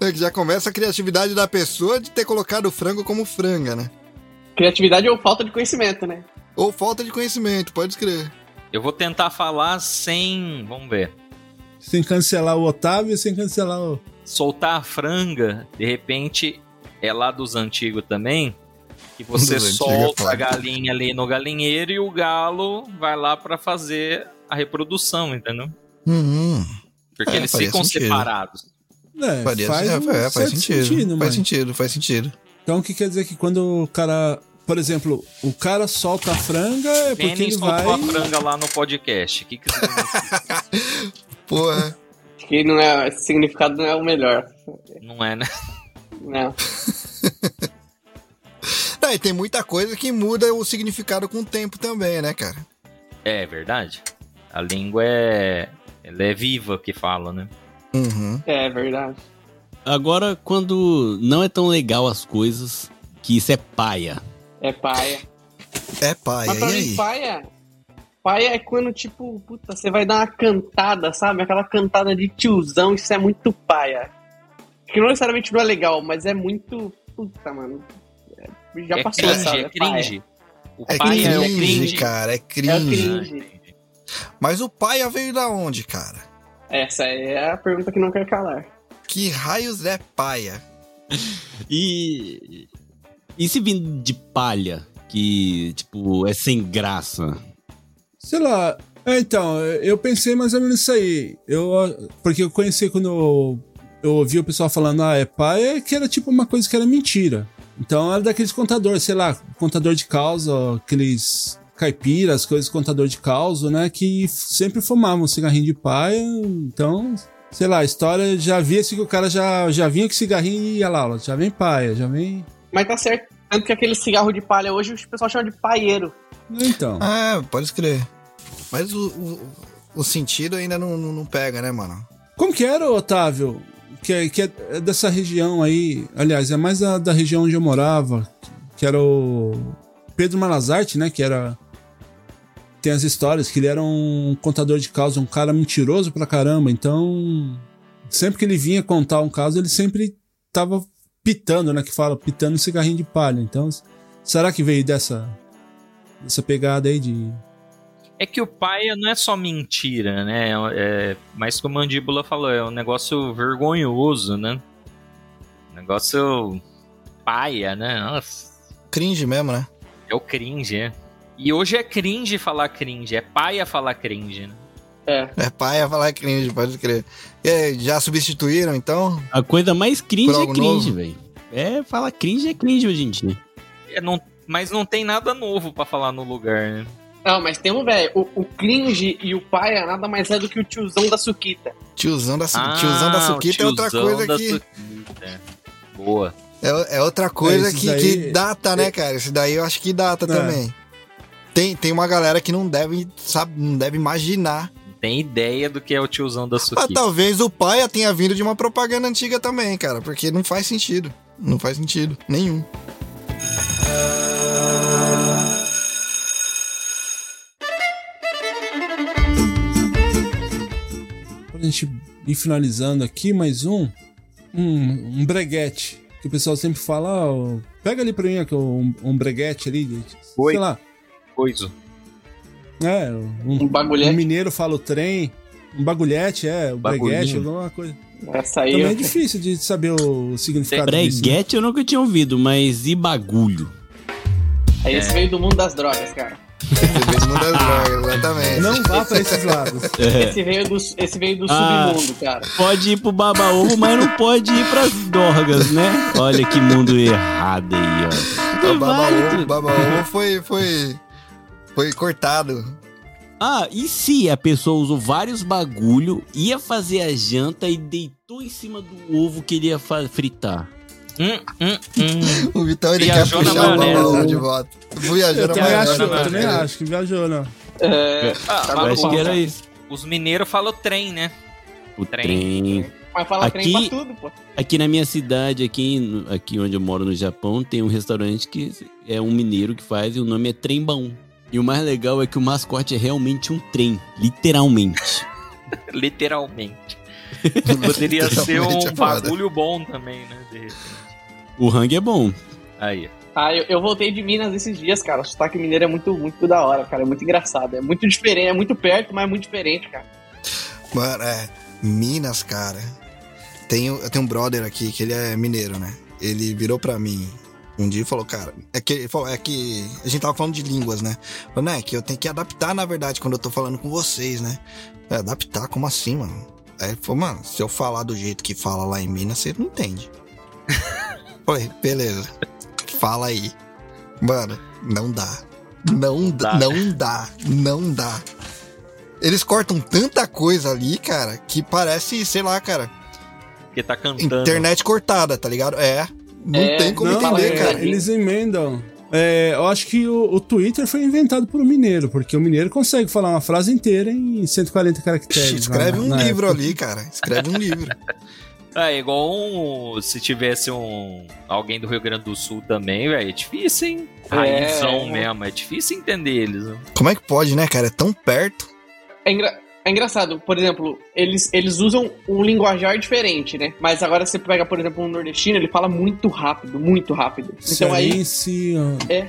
É que já começa a criatividade da pessoa de ter colocado o frango como franga, né? Criatividade ou falta de conhecimento, né? Ou falta de conhecimento, pode escrever. Eu vou tentar falar sem. Vamos ver. Sem cancelar o Otávio e sem cancelar o. Soltar a franga, de repente, é lá dos antigos também. Que você Dos é solta a galinha ali no galinheiro e o galo vai lá pra fazer a reprodução, entendeu? Uhum. Porque É, eles ficam sentido. separados. É, faz, é, um é, faz sentido. mas- faz sentido, faz sentido. Então o que quer dizer que quando o cara. Por exemplo, o cara solta a franga é porque Penny ele soltou vai. a franga lá no podcast. O que, que? [laughs] Porra. Acho que não é, esse significado não é o melhor. Não é, né? Não. [laughs] Não, e tem muita coisa que muda o significado com o tempo também, né, cara? É verdade. A língua é. Ela é viva que fala, né? Uhum. É verdade. Agora, quando não é tão legal as coisas, que isso é paia. É paia. É pai, Mas e pra mim, aí? paia. Paia é quando, tipo, puta, você vai dar uma cantada, sabe? Aquela cantada de tiozão, isso é muito paia. Que não necessariamente não é legal, mas é muito. Puta, mano. É, Já é passou, cringe, sabe? é paia. cringe. O É pai cringe, é cringe. cara, é É cringe. cringe. Mas o paia veio da onde, cara? Essa é a pergunta que não quer calar. Que raios é paia? E. E se vindo de palha, que, tipo, é sem graça? Sei lá. É, então, eu pensei mais ou menos isso aí. Eu, porque eu conheci quando eu, eu ouvi o pessoal falando, ah, é pai, é que era tipo uma coisa que era mentira. Então era daqueles contadores, sei lá, contador de causa, aqueles caipiras, coisas contador de causa, né? Que sempre fumavam um cigarrinho de paia. Então, sei lá, a história já via-se que o cara já, já vinha com cigarrinho e ia lá, já vem paia, já vem. Mas tá certo. Tanto que aquele cigarro de palha hoje o pessoal chama de paieiro. Então. Ah, pode escrever. Mas o, o, o sentido ainda não, não, não pega, né, mano? Como que era, Otávio? Que, é- que é dessa região aí, aliás, é mais da, da região onde eu morava, que era o Pedro Malazarte, né? Que era. Tem as histórias que ele era um contador de causa, um cara mentiroso pra caramba. Então, sempre que ele vinha contar um caso, ele sempre tava pitando, né? Que fala, pitando um cigarrinho de palha. Então, será que veio dessa, dessa pegada aí de. É que o paia não é só mentira, né? É, mas como a mandíbula falou, é um negócio vergonhoso, né? Um negócio paia, né? Nossa, Cringe mesmo, né? é o cringe, é. E hoje é cringe falar cringe, é paia falar cringe, né? É. É paia falar cringe, pode crer. E aí, já substituíram, então? A coisa mais cringe é cringe, velho. É, fala cringe é cringe hoje em dia. É, não- mas não tem nada novo pra falar no lugar, né? Não, mas tem um velho. O, cringe e o paia nada mais é do que o tiozão da suquita. Tiozão da, su- Ah, tiozão da o suquita é outra tiozão coisa da que... suquita, é. Boa. É, é outra coisa esses que, aí- que data, né, cara? Esse daí eu acho que data É. também. Tem, tem uma galera que não deve, sabe, não deve imaginar tem ideia do que é o tiozão da Mas Suki. talvez o pai tenha vindo de uma propaganda antiga também, cara, porque não faz sentido. Não faz sentido nenhum. Pra gente ir finalizando aqui, mais um. Um, um breguete. Que o pessoal sempre fala, ó, pega ali pra mim aqui, um, um breguete ali. Oi. Sei lá. Coisa. É, um, Um bagulhete. um mineiro fala o trem. Um bagulhete, é, o Bagulhinho. breguete, alguma coisa. Essa aí. Também é eu- difícil de saber o significado disso. né? Breguete eu nunca tinha ouvido, mas e bagulho? Aí É. esse veio do mundo das drogas, cara. Talvez muda as drogas, exatamente. Não vá pra esses lados. [laughs] Esse veio do, esse veio do Ah. submundo, cara. Pode ir pro baba-ovo, mas não pode ir pras dorgas, né? Olha que mundo errado aí, ó. O Baba Ovo. Baba Ovo foi, foi, foi cortado. Ah, e se a pessoa usou vários bagulho, ia fazer a janta e deitou em cima do ovo que ele ia fritar? Hum, hum, hum. O Vitão ele quer Viajou na puxar o. Ovo de volta. Viajou Eu na também, maionese, acho, eu né, também acho que viajou, não. É, Ah, tá bom, acho que era isso. Os mineiros falam trem, né? O Trem. trem. Mas fala Aqui- trem pra tudo, pô. Aqui na minha cidade, aqui, aqui onde eu moro no Japão, tem um restaurante que é um mineiro que faz e o nome é Trembão. E o mais legal é que o mascote é realmente um trem, literalmente. [laughs] Literalmente. [laughs] Poderia ser um é bagulho bom também, né? De repente. O rangue é bom. Aí. Ah, eu, eu voltei de Minas esses dias, cara. O sotaque mineiro é muito, muito da hora, cara. É muito engraçado. É muito diferente, é muito perto, mas é muito diferente, cara. Mano, é. Minas, cara. Tem, eu tenho um brother aqui que ele é mineiro, né? Ele virou pra mim um dia e falou, cara, é que, falou, é que a gente tava falando de línguas, né? Falou, né, que eu tenho que adaptar, na verdade, quando eu tô falando com vocês, né? É, adaptar, como assim, mano? Aí ele falou, mano, se eu falar do jeito que fala lá em Minas, você não entende. [laughs] Falei, beleza. Fala aí. Mano, não dá. Não dá, Dá. não dá, não dá. Eles cortam tanta coisa ali, cara, que parece, sei lá, cara, Porque tá cantando. internet cortada, tá ligado? É. Não É, tem como Não, entender, é, cara. eles emendam. É, eu acho que o, o Twitter foi inventado por um mineiro, porque o mineiro consegue falar uma frase inteira em 140 caracteres. Escreve na- um na livro época. ali, cara. Escreve um livro. [laughs] É igual um, se tivesse um alguém do Rio Grande do Sul também, velho. É difícil, hein? Raizão É. mesmo. É difícil entender eles. né? Como é que pode, né, cara? É tão perto. É, engra- é engraçado, por exemplo, eles, eles usam um linguajar diferente, né? Mas agora você pega, por exemplo, um nordestino, ele fala muito rápido, muito rápido. Então aí, Cearense, ó.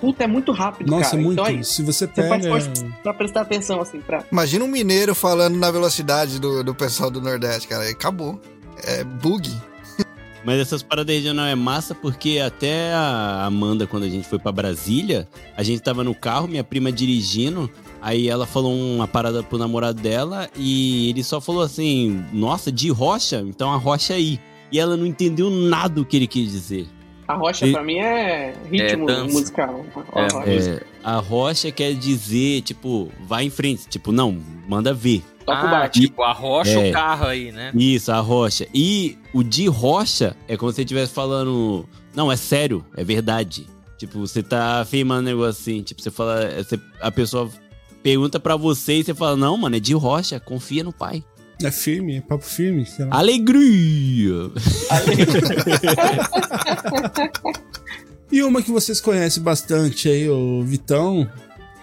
puta, é muito rápido, Nossa, cara. muito. Então aí, Se você você pega. faz força pra prestar atenção, assim, pra... Imagina um mineiro falando na velocidade do, do pessoal do Nordeste, cara. Aí Acabou. É bug. [laughs] Mas essas paradas regional é massa porque até a Amanda, quando a gente foi pra Brasília, a gente tava no carro, minha prima dirigindo, aí ela falou uma parada pro namorado dela e ele só falou assim: Nossa, de rocha? Então a rocha aí. E ela não entendeu nada do que ele quis dizer. A rocha, E- pra mim, é ritmo É musical. A É, rocha. É, a rocha quer dizer, tipo, vai em frente. Tipo, não, manda ver. Toca o ah, bate. tipo, arrocha É. o carro aí, né? Isso, a rocha. E o de rocha é como se você estivesse falando. Não, é sério, é verdade. Tipo, você tá afirmando um negócio assim. Tipo, você fala. você- a pessoa pergunta pra você e você fala: Não, mano, é de rocha, confia no pai. É firme, é papo firme. sei lá. Alegria! [laughs] E uma que vocês conhecem bastante aí, o Vitão,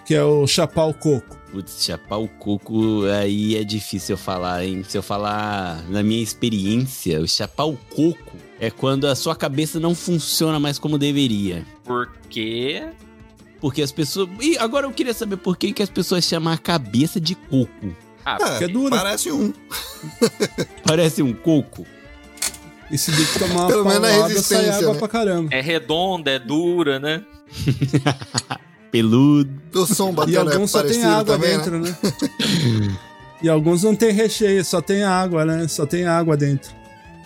que é o Chapar o Coco. Putz, chapar o coco aí é difícil eu falar, hein? Se eu falar na minha experiência, o chapar o coco é quando a sua cabeça não funciona mais como deveria. Porque. Porque as pessoas. E agora eu queria saber por que, que as pessoas chamam a cabeça de coco. Ah, É, que é dura. Parece um. [laughs] Parece um coco? E se tem que tomar uma Pelo menos a sai água né? pra caramba. é redonda, é dura, né? [laughs] Peludo. O som E é alguns só tem água também, né? dentro, né? e alguns não tem recheio, só tem água, né? Só tem água dentro.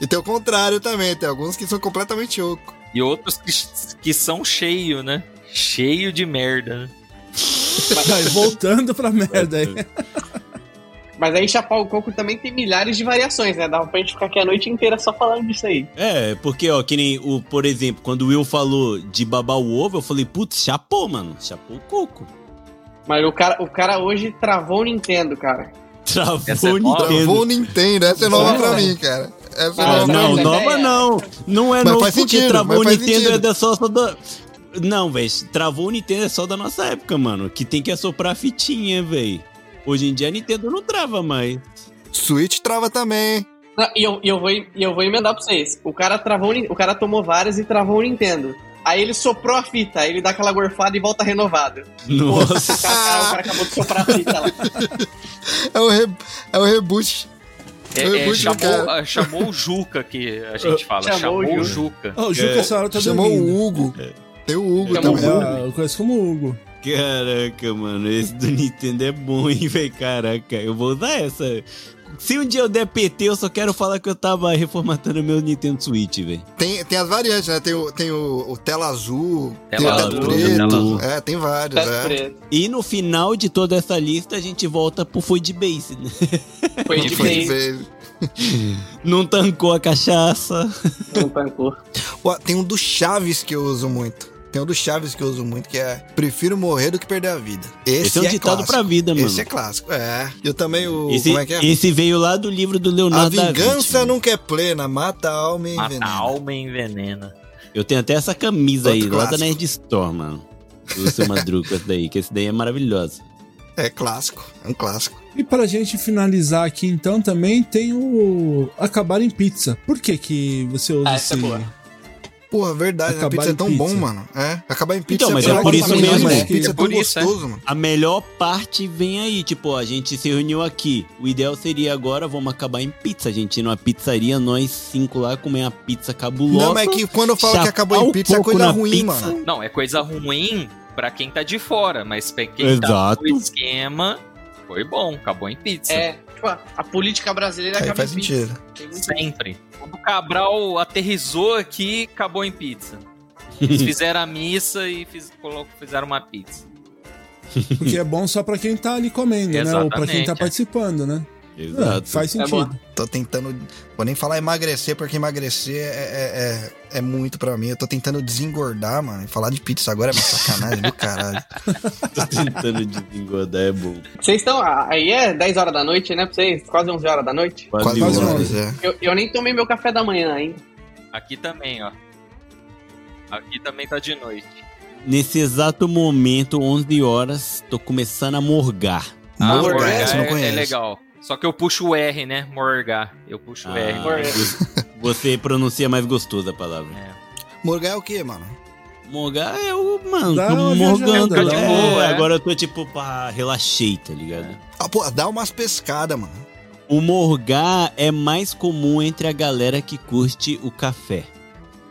E tem o contrário também. Tem alguns que são completamente oco. E outros que, que são cheio, né? Cheio de merda, né? Vai voltando pra merda aí. Mas aí chapar o coco também tem milhares de variações, né? Dá pra gente ficar aqui a noite inteira só falando disso aí. É, porque, ó, que nem o, por exemplo, quando o Will falou de babar o ovo, eu falei, putz, chapou, mano. Chapou o coco. Mas o cara, o cara hoje travou o Nintendo, cara. Travou Essa é o nova? Nintendo. Travou o Nintendo, essa é nova pra mim, cara. Essa é Ah, nova pra não, mim. nova ideia. não. Não é Mas novo faz porque sentido, travou o mas Nintendo é sentido. da só, só da... Não, velho, travou o Nintendo é só da nossa época, mano. Que tem que assoprar a fitinha, velho. Hoje em dia a Nintendo não trava mais. Switch trava também, hein? Não, e eu, e eu, vou, e eu vou emendar pra vocês. O cara travou, o cara tomou várias e travou o Nintendo. Aí ele soprou a fita, aí ele dá aquela gorfada e volta renovado. Nossa. O cara, o cara acabou de soprar a fita lá. [laughs] É o, re... é o reboot. É, é, muito chamou, ah, chamou o Juca que a gente [laughs] fala. Chamou Chamou, o o Juca. Juca. Ó, o Juca É. essa hora tá Chamou dormindo. o Hugo. Tem o Hugo Chamou também. Hugo. É, eu conheço como Hugo. Caraca, mano, esse do Nintendo é bom, hein, velho? Caraca, eu vou usar essa. Se um dia eu der PT, eu só quero falar que eu tava reformatando meu Nintendo Switch, velho. Tem, tem as variantes, né? Tem o, tem o, o tela azul, Tela tem o azul, preto. tela azul. É, tem vários, é. preto. E no final de toda essa lista, a gente volta pro Foi de Base, né? Foi de [laughs] Foi de vez. Não tancou a cachaça. Não tancou. Ó, tem um do Chaves que eu uso muito. Tem um do Chaves que eu uso muito, que é Prefiro morrer do que perder a vida. Esse, Esse é um ditado clássico. pra vida, mano. Esse é clássico. É. Eu também o. Esse, como é que é? esse veio lá do livro do A Leonardo da vingança Vinci. nunca é plena, mata a alma e Mata a envenena. alma e envenena. Eu tenho até essa camisa aí, Outro lá da clássico. Nerd Store, mano. Do seu Madruga, essa daí, que esse daí é maravilhoso. É clássico, é um clássico. E pra gente finalizar aqui, então, também tem o Acabar em Pizza. Por que que você usa Ah, essa é esse... boa. Porra, verdade, a Acabar pizza é tão pizza. bom, mano. É, acabar em pizza Então, mas bom é por isso mesmo. É Pizza é tão por isso, é. gostoso, mano. A melhor parte vem aí, tipo, a gente se reuniu aqui. O ideal seria agora, vamos acabar em pizza. A gente ir numa pizzaria, nós cinco lá, comer uma pizza cabulosa. Não, mas é que quando eu falo que acabou em pizza é coisa ruim, pizza. mano. Não, é coisa ruim pra quem tá de fora, mas pra quem Exato. tá no esquema, foi bom, acabou em pizza. É, tipo, a, a política brasileira Aí acaba faz em pizza. sentido. Tem muito- Sempre. Quando o Cabral aterrizou aqui, acabou em pizza. Eles [laughs] fizeram a missa e fiz, fizeram uma pizza. Porque é bom só pra quem tá ali comendo, né? Ou pra quem tá é. participando, né? É, Exato. faz É sentido. Tô tentando. Vou nem falar emagrecer, porque emagrecer é, é, muito pra mim. Eu tô tentando desengordar, mano. E falar de pizza agora é uma sacanagem do caralho. [laughs] Tô tentando desengordar, é bom. Vocês estão. Aí é 10 horas da noite, né? Pra vocês? Quase 11 horas da noite. Quase Quase horas, onze. é. Eu, eu nem tomei meu café da manhã ainda. Aqui também, ó. Aqui também tá de noite. Nesse exato momento, 11 horas, tô começando a morgar. Ah, Morgar, morgar não é, é legal. Só que eu puxo o R, né? Morgar. Eu puxo o R. Ah, Morgar. Você- pronuncia mais gostoso a palavra. É. Morgar é o quê, mano? Morgar é o, mano, Dá tô morgando. é, uma boa, é. Agora eu tô tipo, pá, relaxei, tá ligado? Ah, pô, dá umas pescadas, mano. O morgar é mais comum entre a galera que curte o café.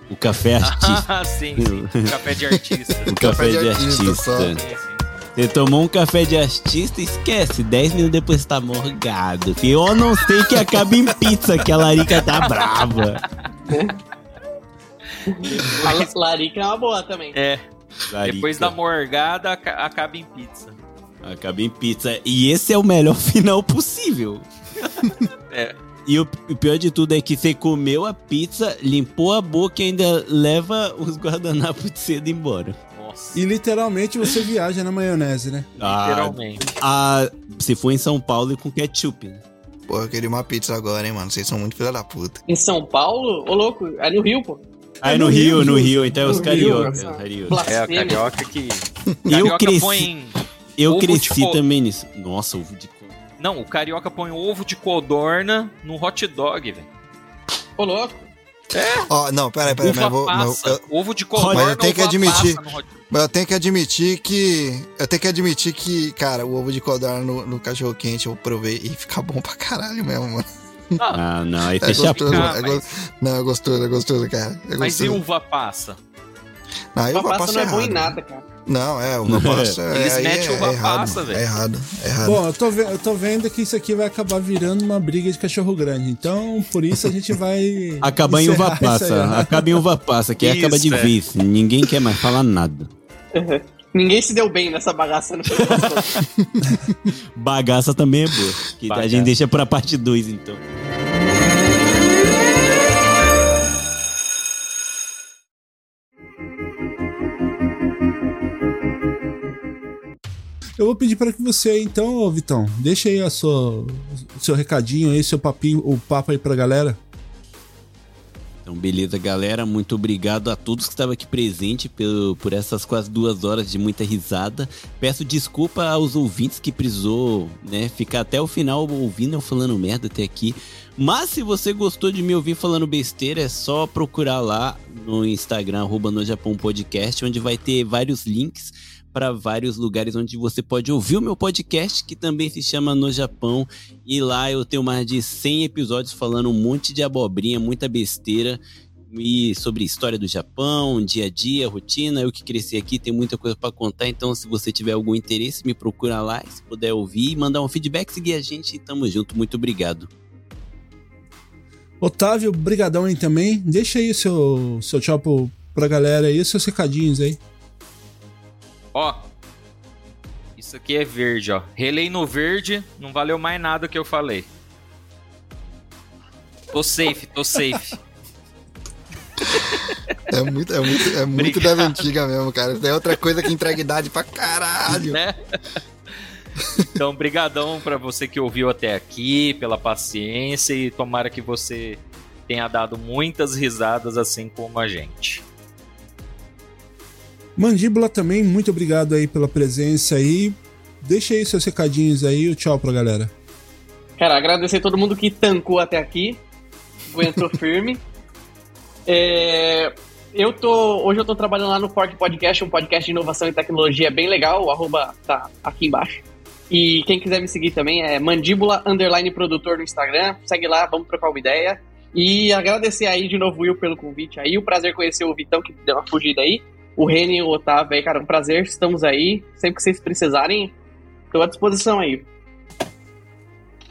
O café [laughs] artista. Ah, sim, sim. Café de artista. o café, de, artista. [laughs] só. Sim, sim. Você tomou um café de artista, esquece. 10 minutos depois tá morgado. filho. Eu não sei que acaba em pizza, que a larica tá brava. A la- larica é uma boa também. É, Larica depois da morgada aca- acaba em pizza. Acaba em pizza. E esse é o melhor [laughs] final possível. É. E o, o pior de tudo é que você comeu a pizza, limpou a boca e ainda leva os guardanapos de cedo embora. Nossa. E literalmente você [laughs] viaja na maionese, né? Literalmente. Ah, se for em São Paulo e com ketchup. né? Pô, eu queria uma pizza agora, hein, mano. Vocês são muito filha da puta. Em São Paulo? Ô, louco, é no Rio, pô. Ah, É no, no Rio, Rio, no. Rio. Então é os. Rio, cariocas. É, a carioca que. Eu Carioca cresci, põe. eu ovo de cresci co- também nisso. Nossa, ovo de. Não, o carioca põe ovo de codorna no hot dog, velho. Ô, louco. Ó, não, peraí, peraí, mas eu vou. Mas passa. eu, Ovo de codorna. Mas eu tenho que admitir- passa mas eu tenho que admitir que. Eu tenho que admitir que, cara, o ovo de codorna no, no cachorro quente eu provei e fica bom pra caralho mesmo, mano. Ah, Ah, não, aí É gostoso, Ah, é go- Não, é gostoso, é gostoso, cara. É mas e gostoso. uva passa? Não, Uva uva passa não é bom em errado. nada, cara. Não, é, uva passa. é, Eles aí metem é, uva é errado, passa, mano. velho. É errado, é errado. Bom, eu tô, eu tô vendo que isso aqui vai acabar virando uma briga de cachorro grande. Então, por isso a gente vai. [laughs] Acaba em uva isso aí, passa. né? Acaba em uva passa, que aí acaba de Isso, é. vez. Ninguém quer mais falar nada. [laughs] Ninguém se deu bem nessa bagaça no contas. [laughs] Bagaça também é boa. Que a Bagaça. gente deixa pra parte 2, então. Eu vou pedir para que você, então, Vitão, deixa aí a sua, seu recadinho aí, seu papinho, o papo aí pra galera. Então, beleza, galera. Muito obrigado a todos que estavam aqui presente por, por essas quase duas horas de muita risada. Peço desculpa aos ouvintes que precisou né, ficar até o final ouvindo eu falando merda até aqui. Mas se você gostou de me ouvir falando besteira, é só procurar lá no Instagram, arroba no Japão Podcast, onde vai ter vários links para vários lugares onde você pode ouvir o meu podcast, que também se chama No Japão. E lá eu tenho mais de 100 episódios falando um monte de abobrinha, muita besteira. E sobre história do Japão, dia a dia, rotina, eu que cresci aqui, tem muita coisa para contar. Então, se você tiver algum interesse, me procura lá. Se puder ouvir, mandar um feedback, seguir a gente. Tamo junto. Muito obrigado. Otávio, brigadão aí também. Deixa aí seu, seu tchau pro, pra galera aí, seus recadinhos aí. Ó, isso aqui é verde, ó. Relei no verde, não valeu mais nada que eu falei. Tô safe, tô safe. É muito, é muito, é muito das antigas mesmo, cara. É outra coisa que entrega idade pra caralho. né? Então, brigadão pra você que ouviu até aqui, pela paciência e tomara que você tenha dado muitas risadas assim como a gente. Mandíbula também, muito obrigado aí pela presença aí. Deixa aí seus recadinhos aí, o tchau pra galera. Cara, agradecer a todo mundo que tancou até aqui, aguentou [laughs] firme. É, eu tô, hoje eu tô trabalhando lá no Fork Podcast, um podcast de inovação e tecnologia bem legal, o arroba tá aqui embaixo. E quem quiser me seguir também é mandíbula underline produtor no Instagram, segue lá, vamos trocar uma ideia. E agradecer aí de novo, Will, pelo convite aí, o prazer conhecer o Vitão, que deu uma fugida aí. O Reni e o Otávio aí, cara, um prazer, estamos aí. Sempre que vocês precisarem, tô à disposição aí.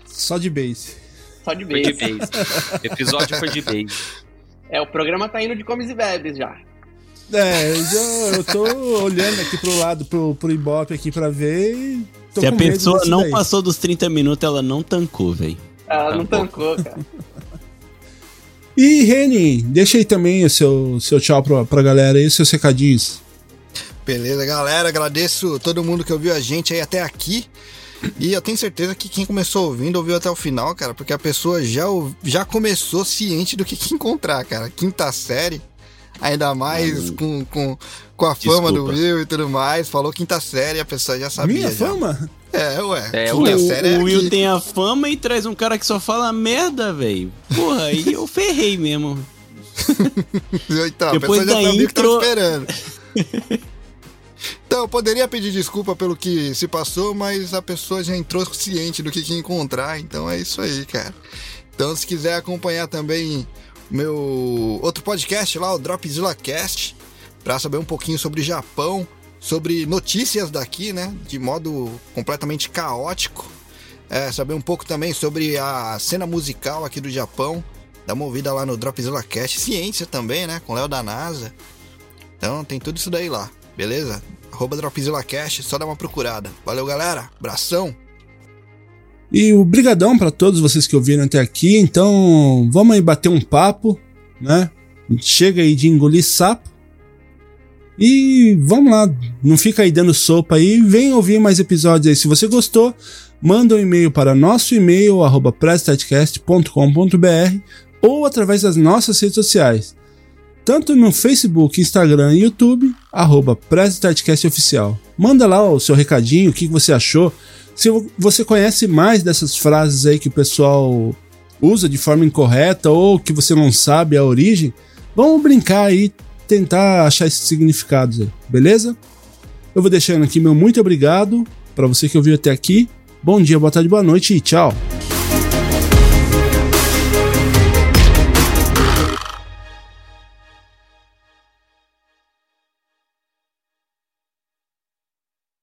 Só de base. Só de Foi de base. [laughs] Episódio foi de base. É, o programa tá indo de comes e bebes já. É, eu, já- eu tô olhando aqui pro lado, pro, pro Ibope aqui pra ver e tô Se a pessoa não daí. passou dos 30 minutos, ela não tancou, velho. Ela Tá não tancou, cara. E Reni, deixa aí também o seu, seu tchau pra, pra galera aí, seus recadinhos. Beleza, galera. Agradeço todo mundo que ouviu a gente aí até aqui. E eu tenho certeza que quem começou ouvindo ouviu até o final, cara, porque a pessoa já, já começou ciente do que, que encontrar, cara. Quinta série, ainda mais com, com, com a fama do Desculpa. Will e tudo mais. Falou quinta série, a pessoa já sabia. Minha já. fama? É, ué. É, quinta O, série é o Will tem a fama e traz um cara que só fala merda, velho. Porra, aí eu ferrei mesmo. [laughs] Então, Depois a pessoa já da sabia o que tava intro- esperando. [laughs] Então, eu poderia pedir desculpa pelo que se passou, mas a pessoa já entrou ciente do que, que ia encontrar, então é isso aí, cara. Então, se quiser acompanhar também meu outro podcast lá, o Dropzilla Cast, para saber um pouquinho sobre Japão, sobre notícias daqui, né, de modo completamente caótico. É, saber um pouco também sobre a cena musical aqui do Japão. Dá uma ouvida lá no Dropzilla Cast. Ciência também, né? Com o Léo da NASA. Então tem tudo isso daí lá, beleza? Arroba Dropzilla Cast, só dá uma procurada. Valeu, galera. Abração. E o brigadão pra todos vocês que ouviram até aqui. Então, vamos aí bater um papo, né? Chega aí de engolir sapo. E vamos lá, não fica aí dando sopa aí, vem ouvir mais episódios aí. Se você gostou, manda um e-mail para nosso e-mail arroba presstatecast.com.br ou através das nossas redes sociais. Tanto no Facebook, Instagram e YouTube, arroba Oficial. Manda lá o seu recadinho, o que você achou. Se você conhece mais dessas frases aí que o pessoal usa de forma incorreta ou que você não sabe a origem, vamos brincar aí, tentar achar esses significados aí, beleza? Eu vou deixando aqui meu muito obrigado para você que ouviu até aqui. Bom dia, boa tarde, boa noite e tchau.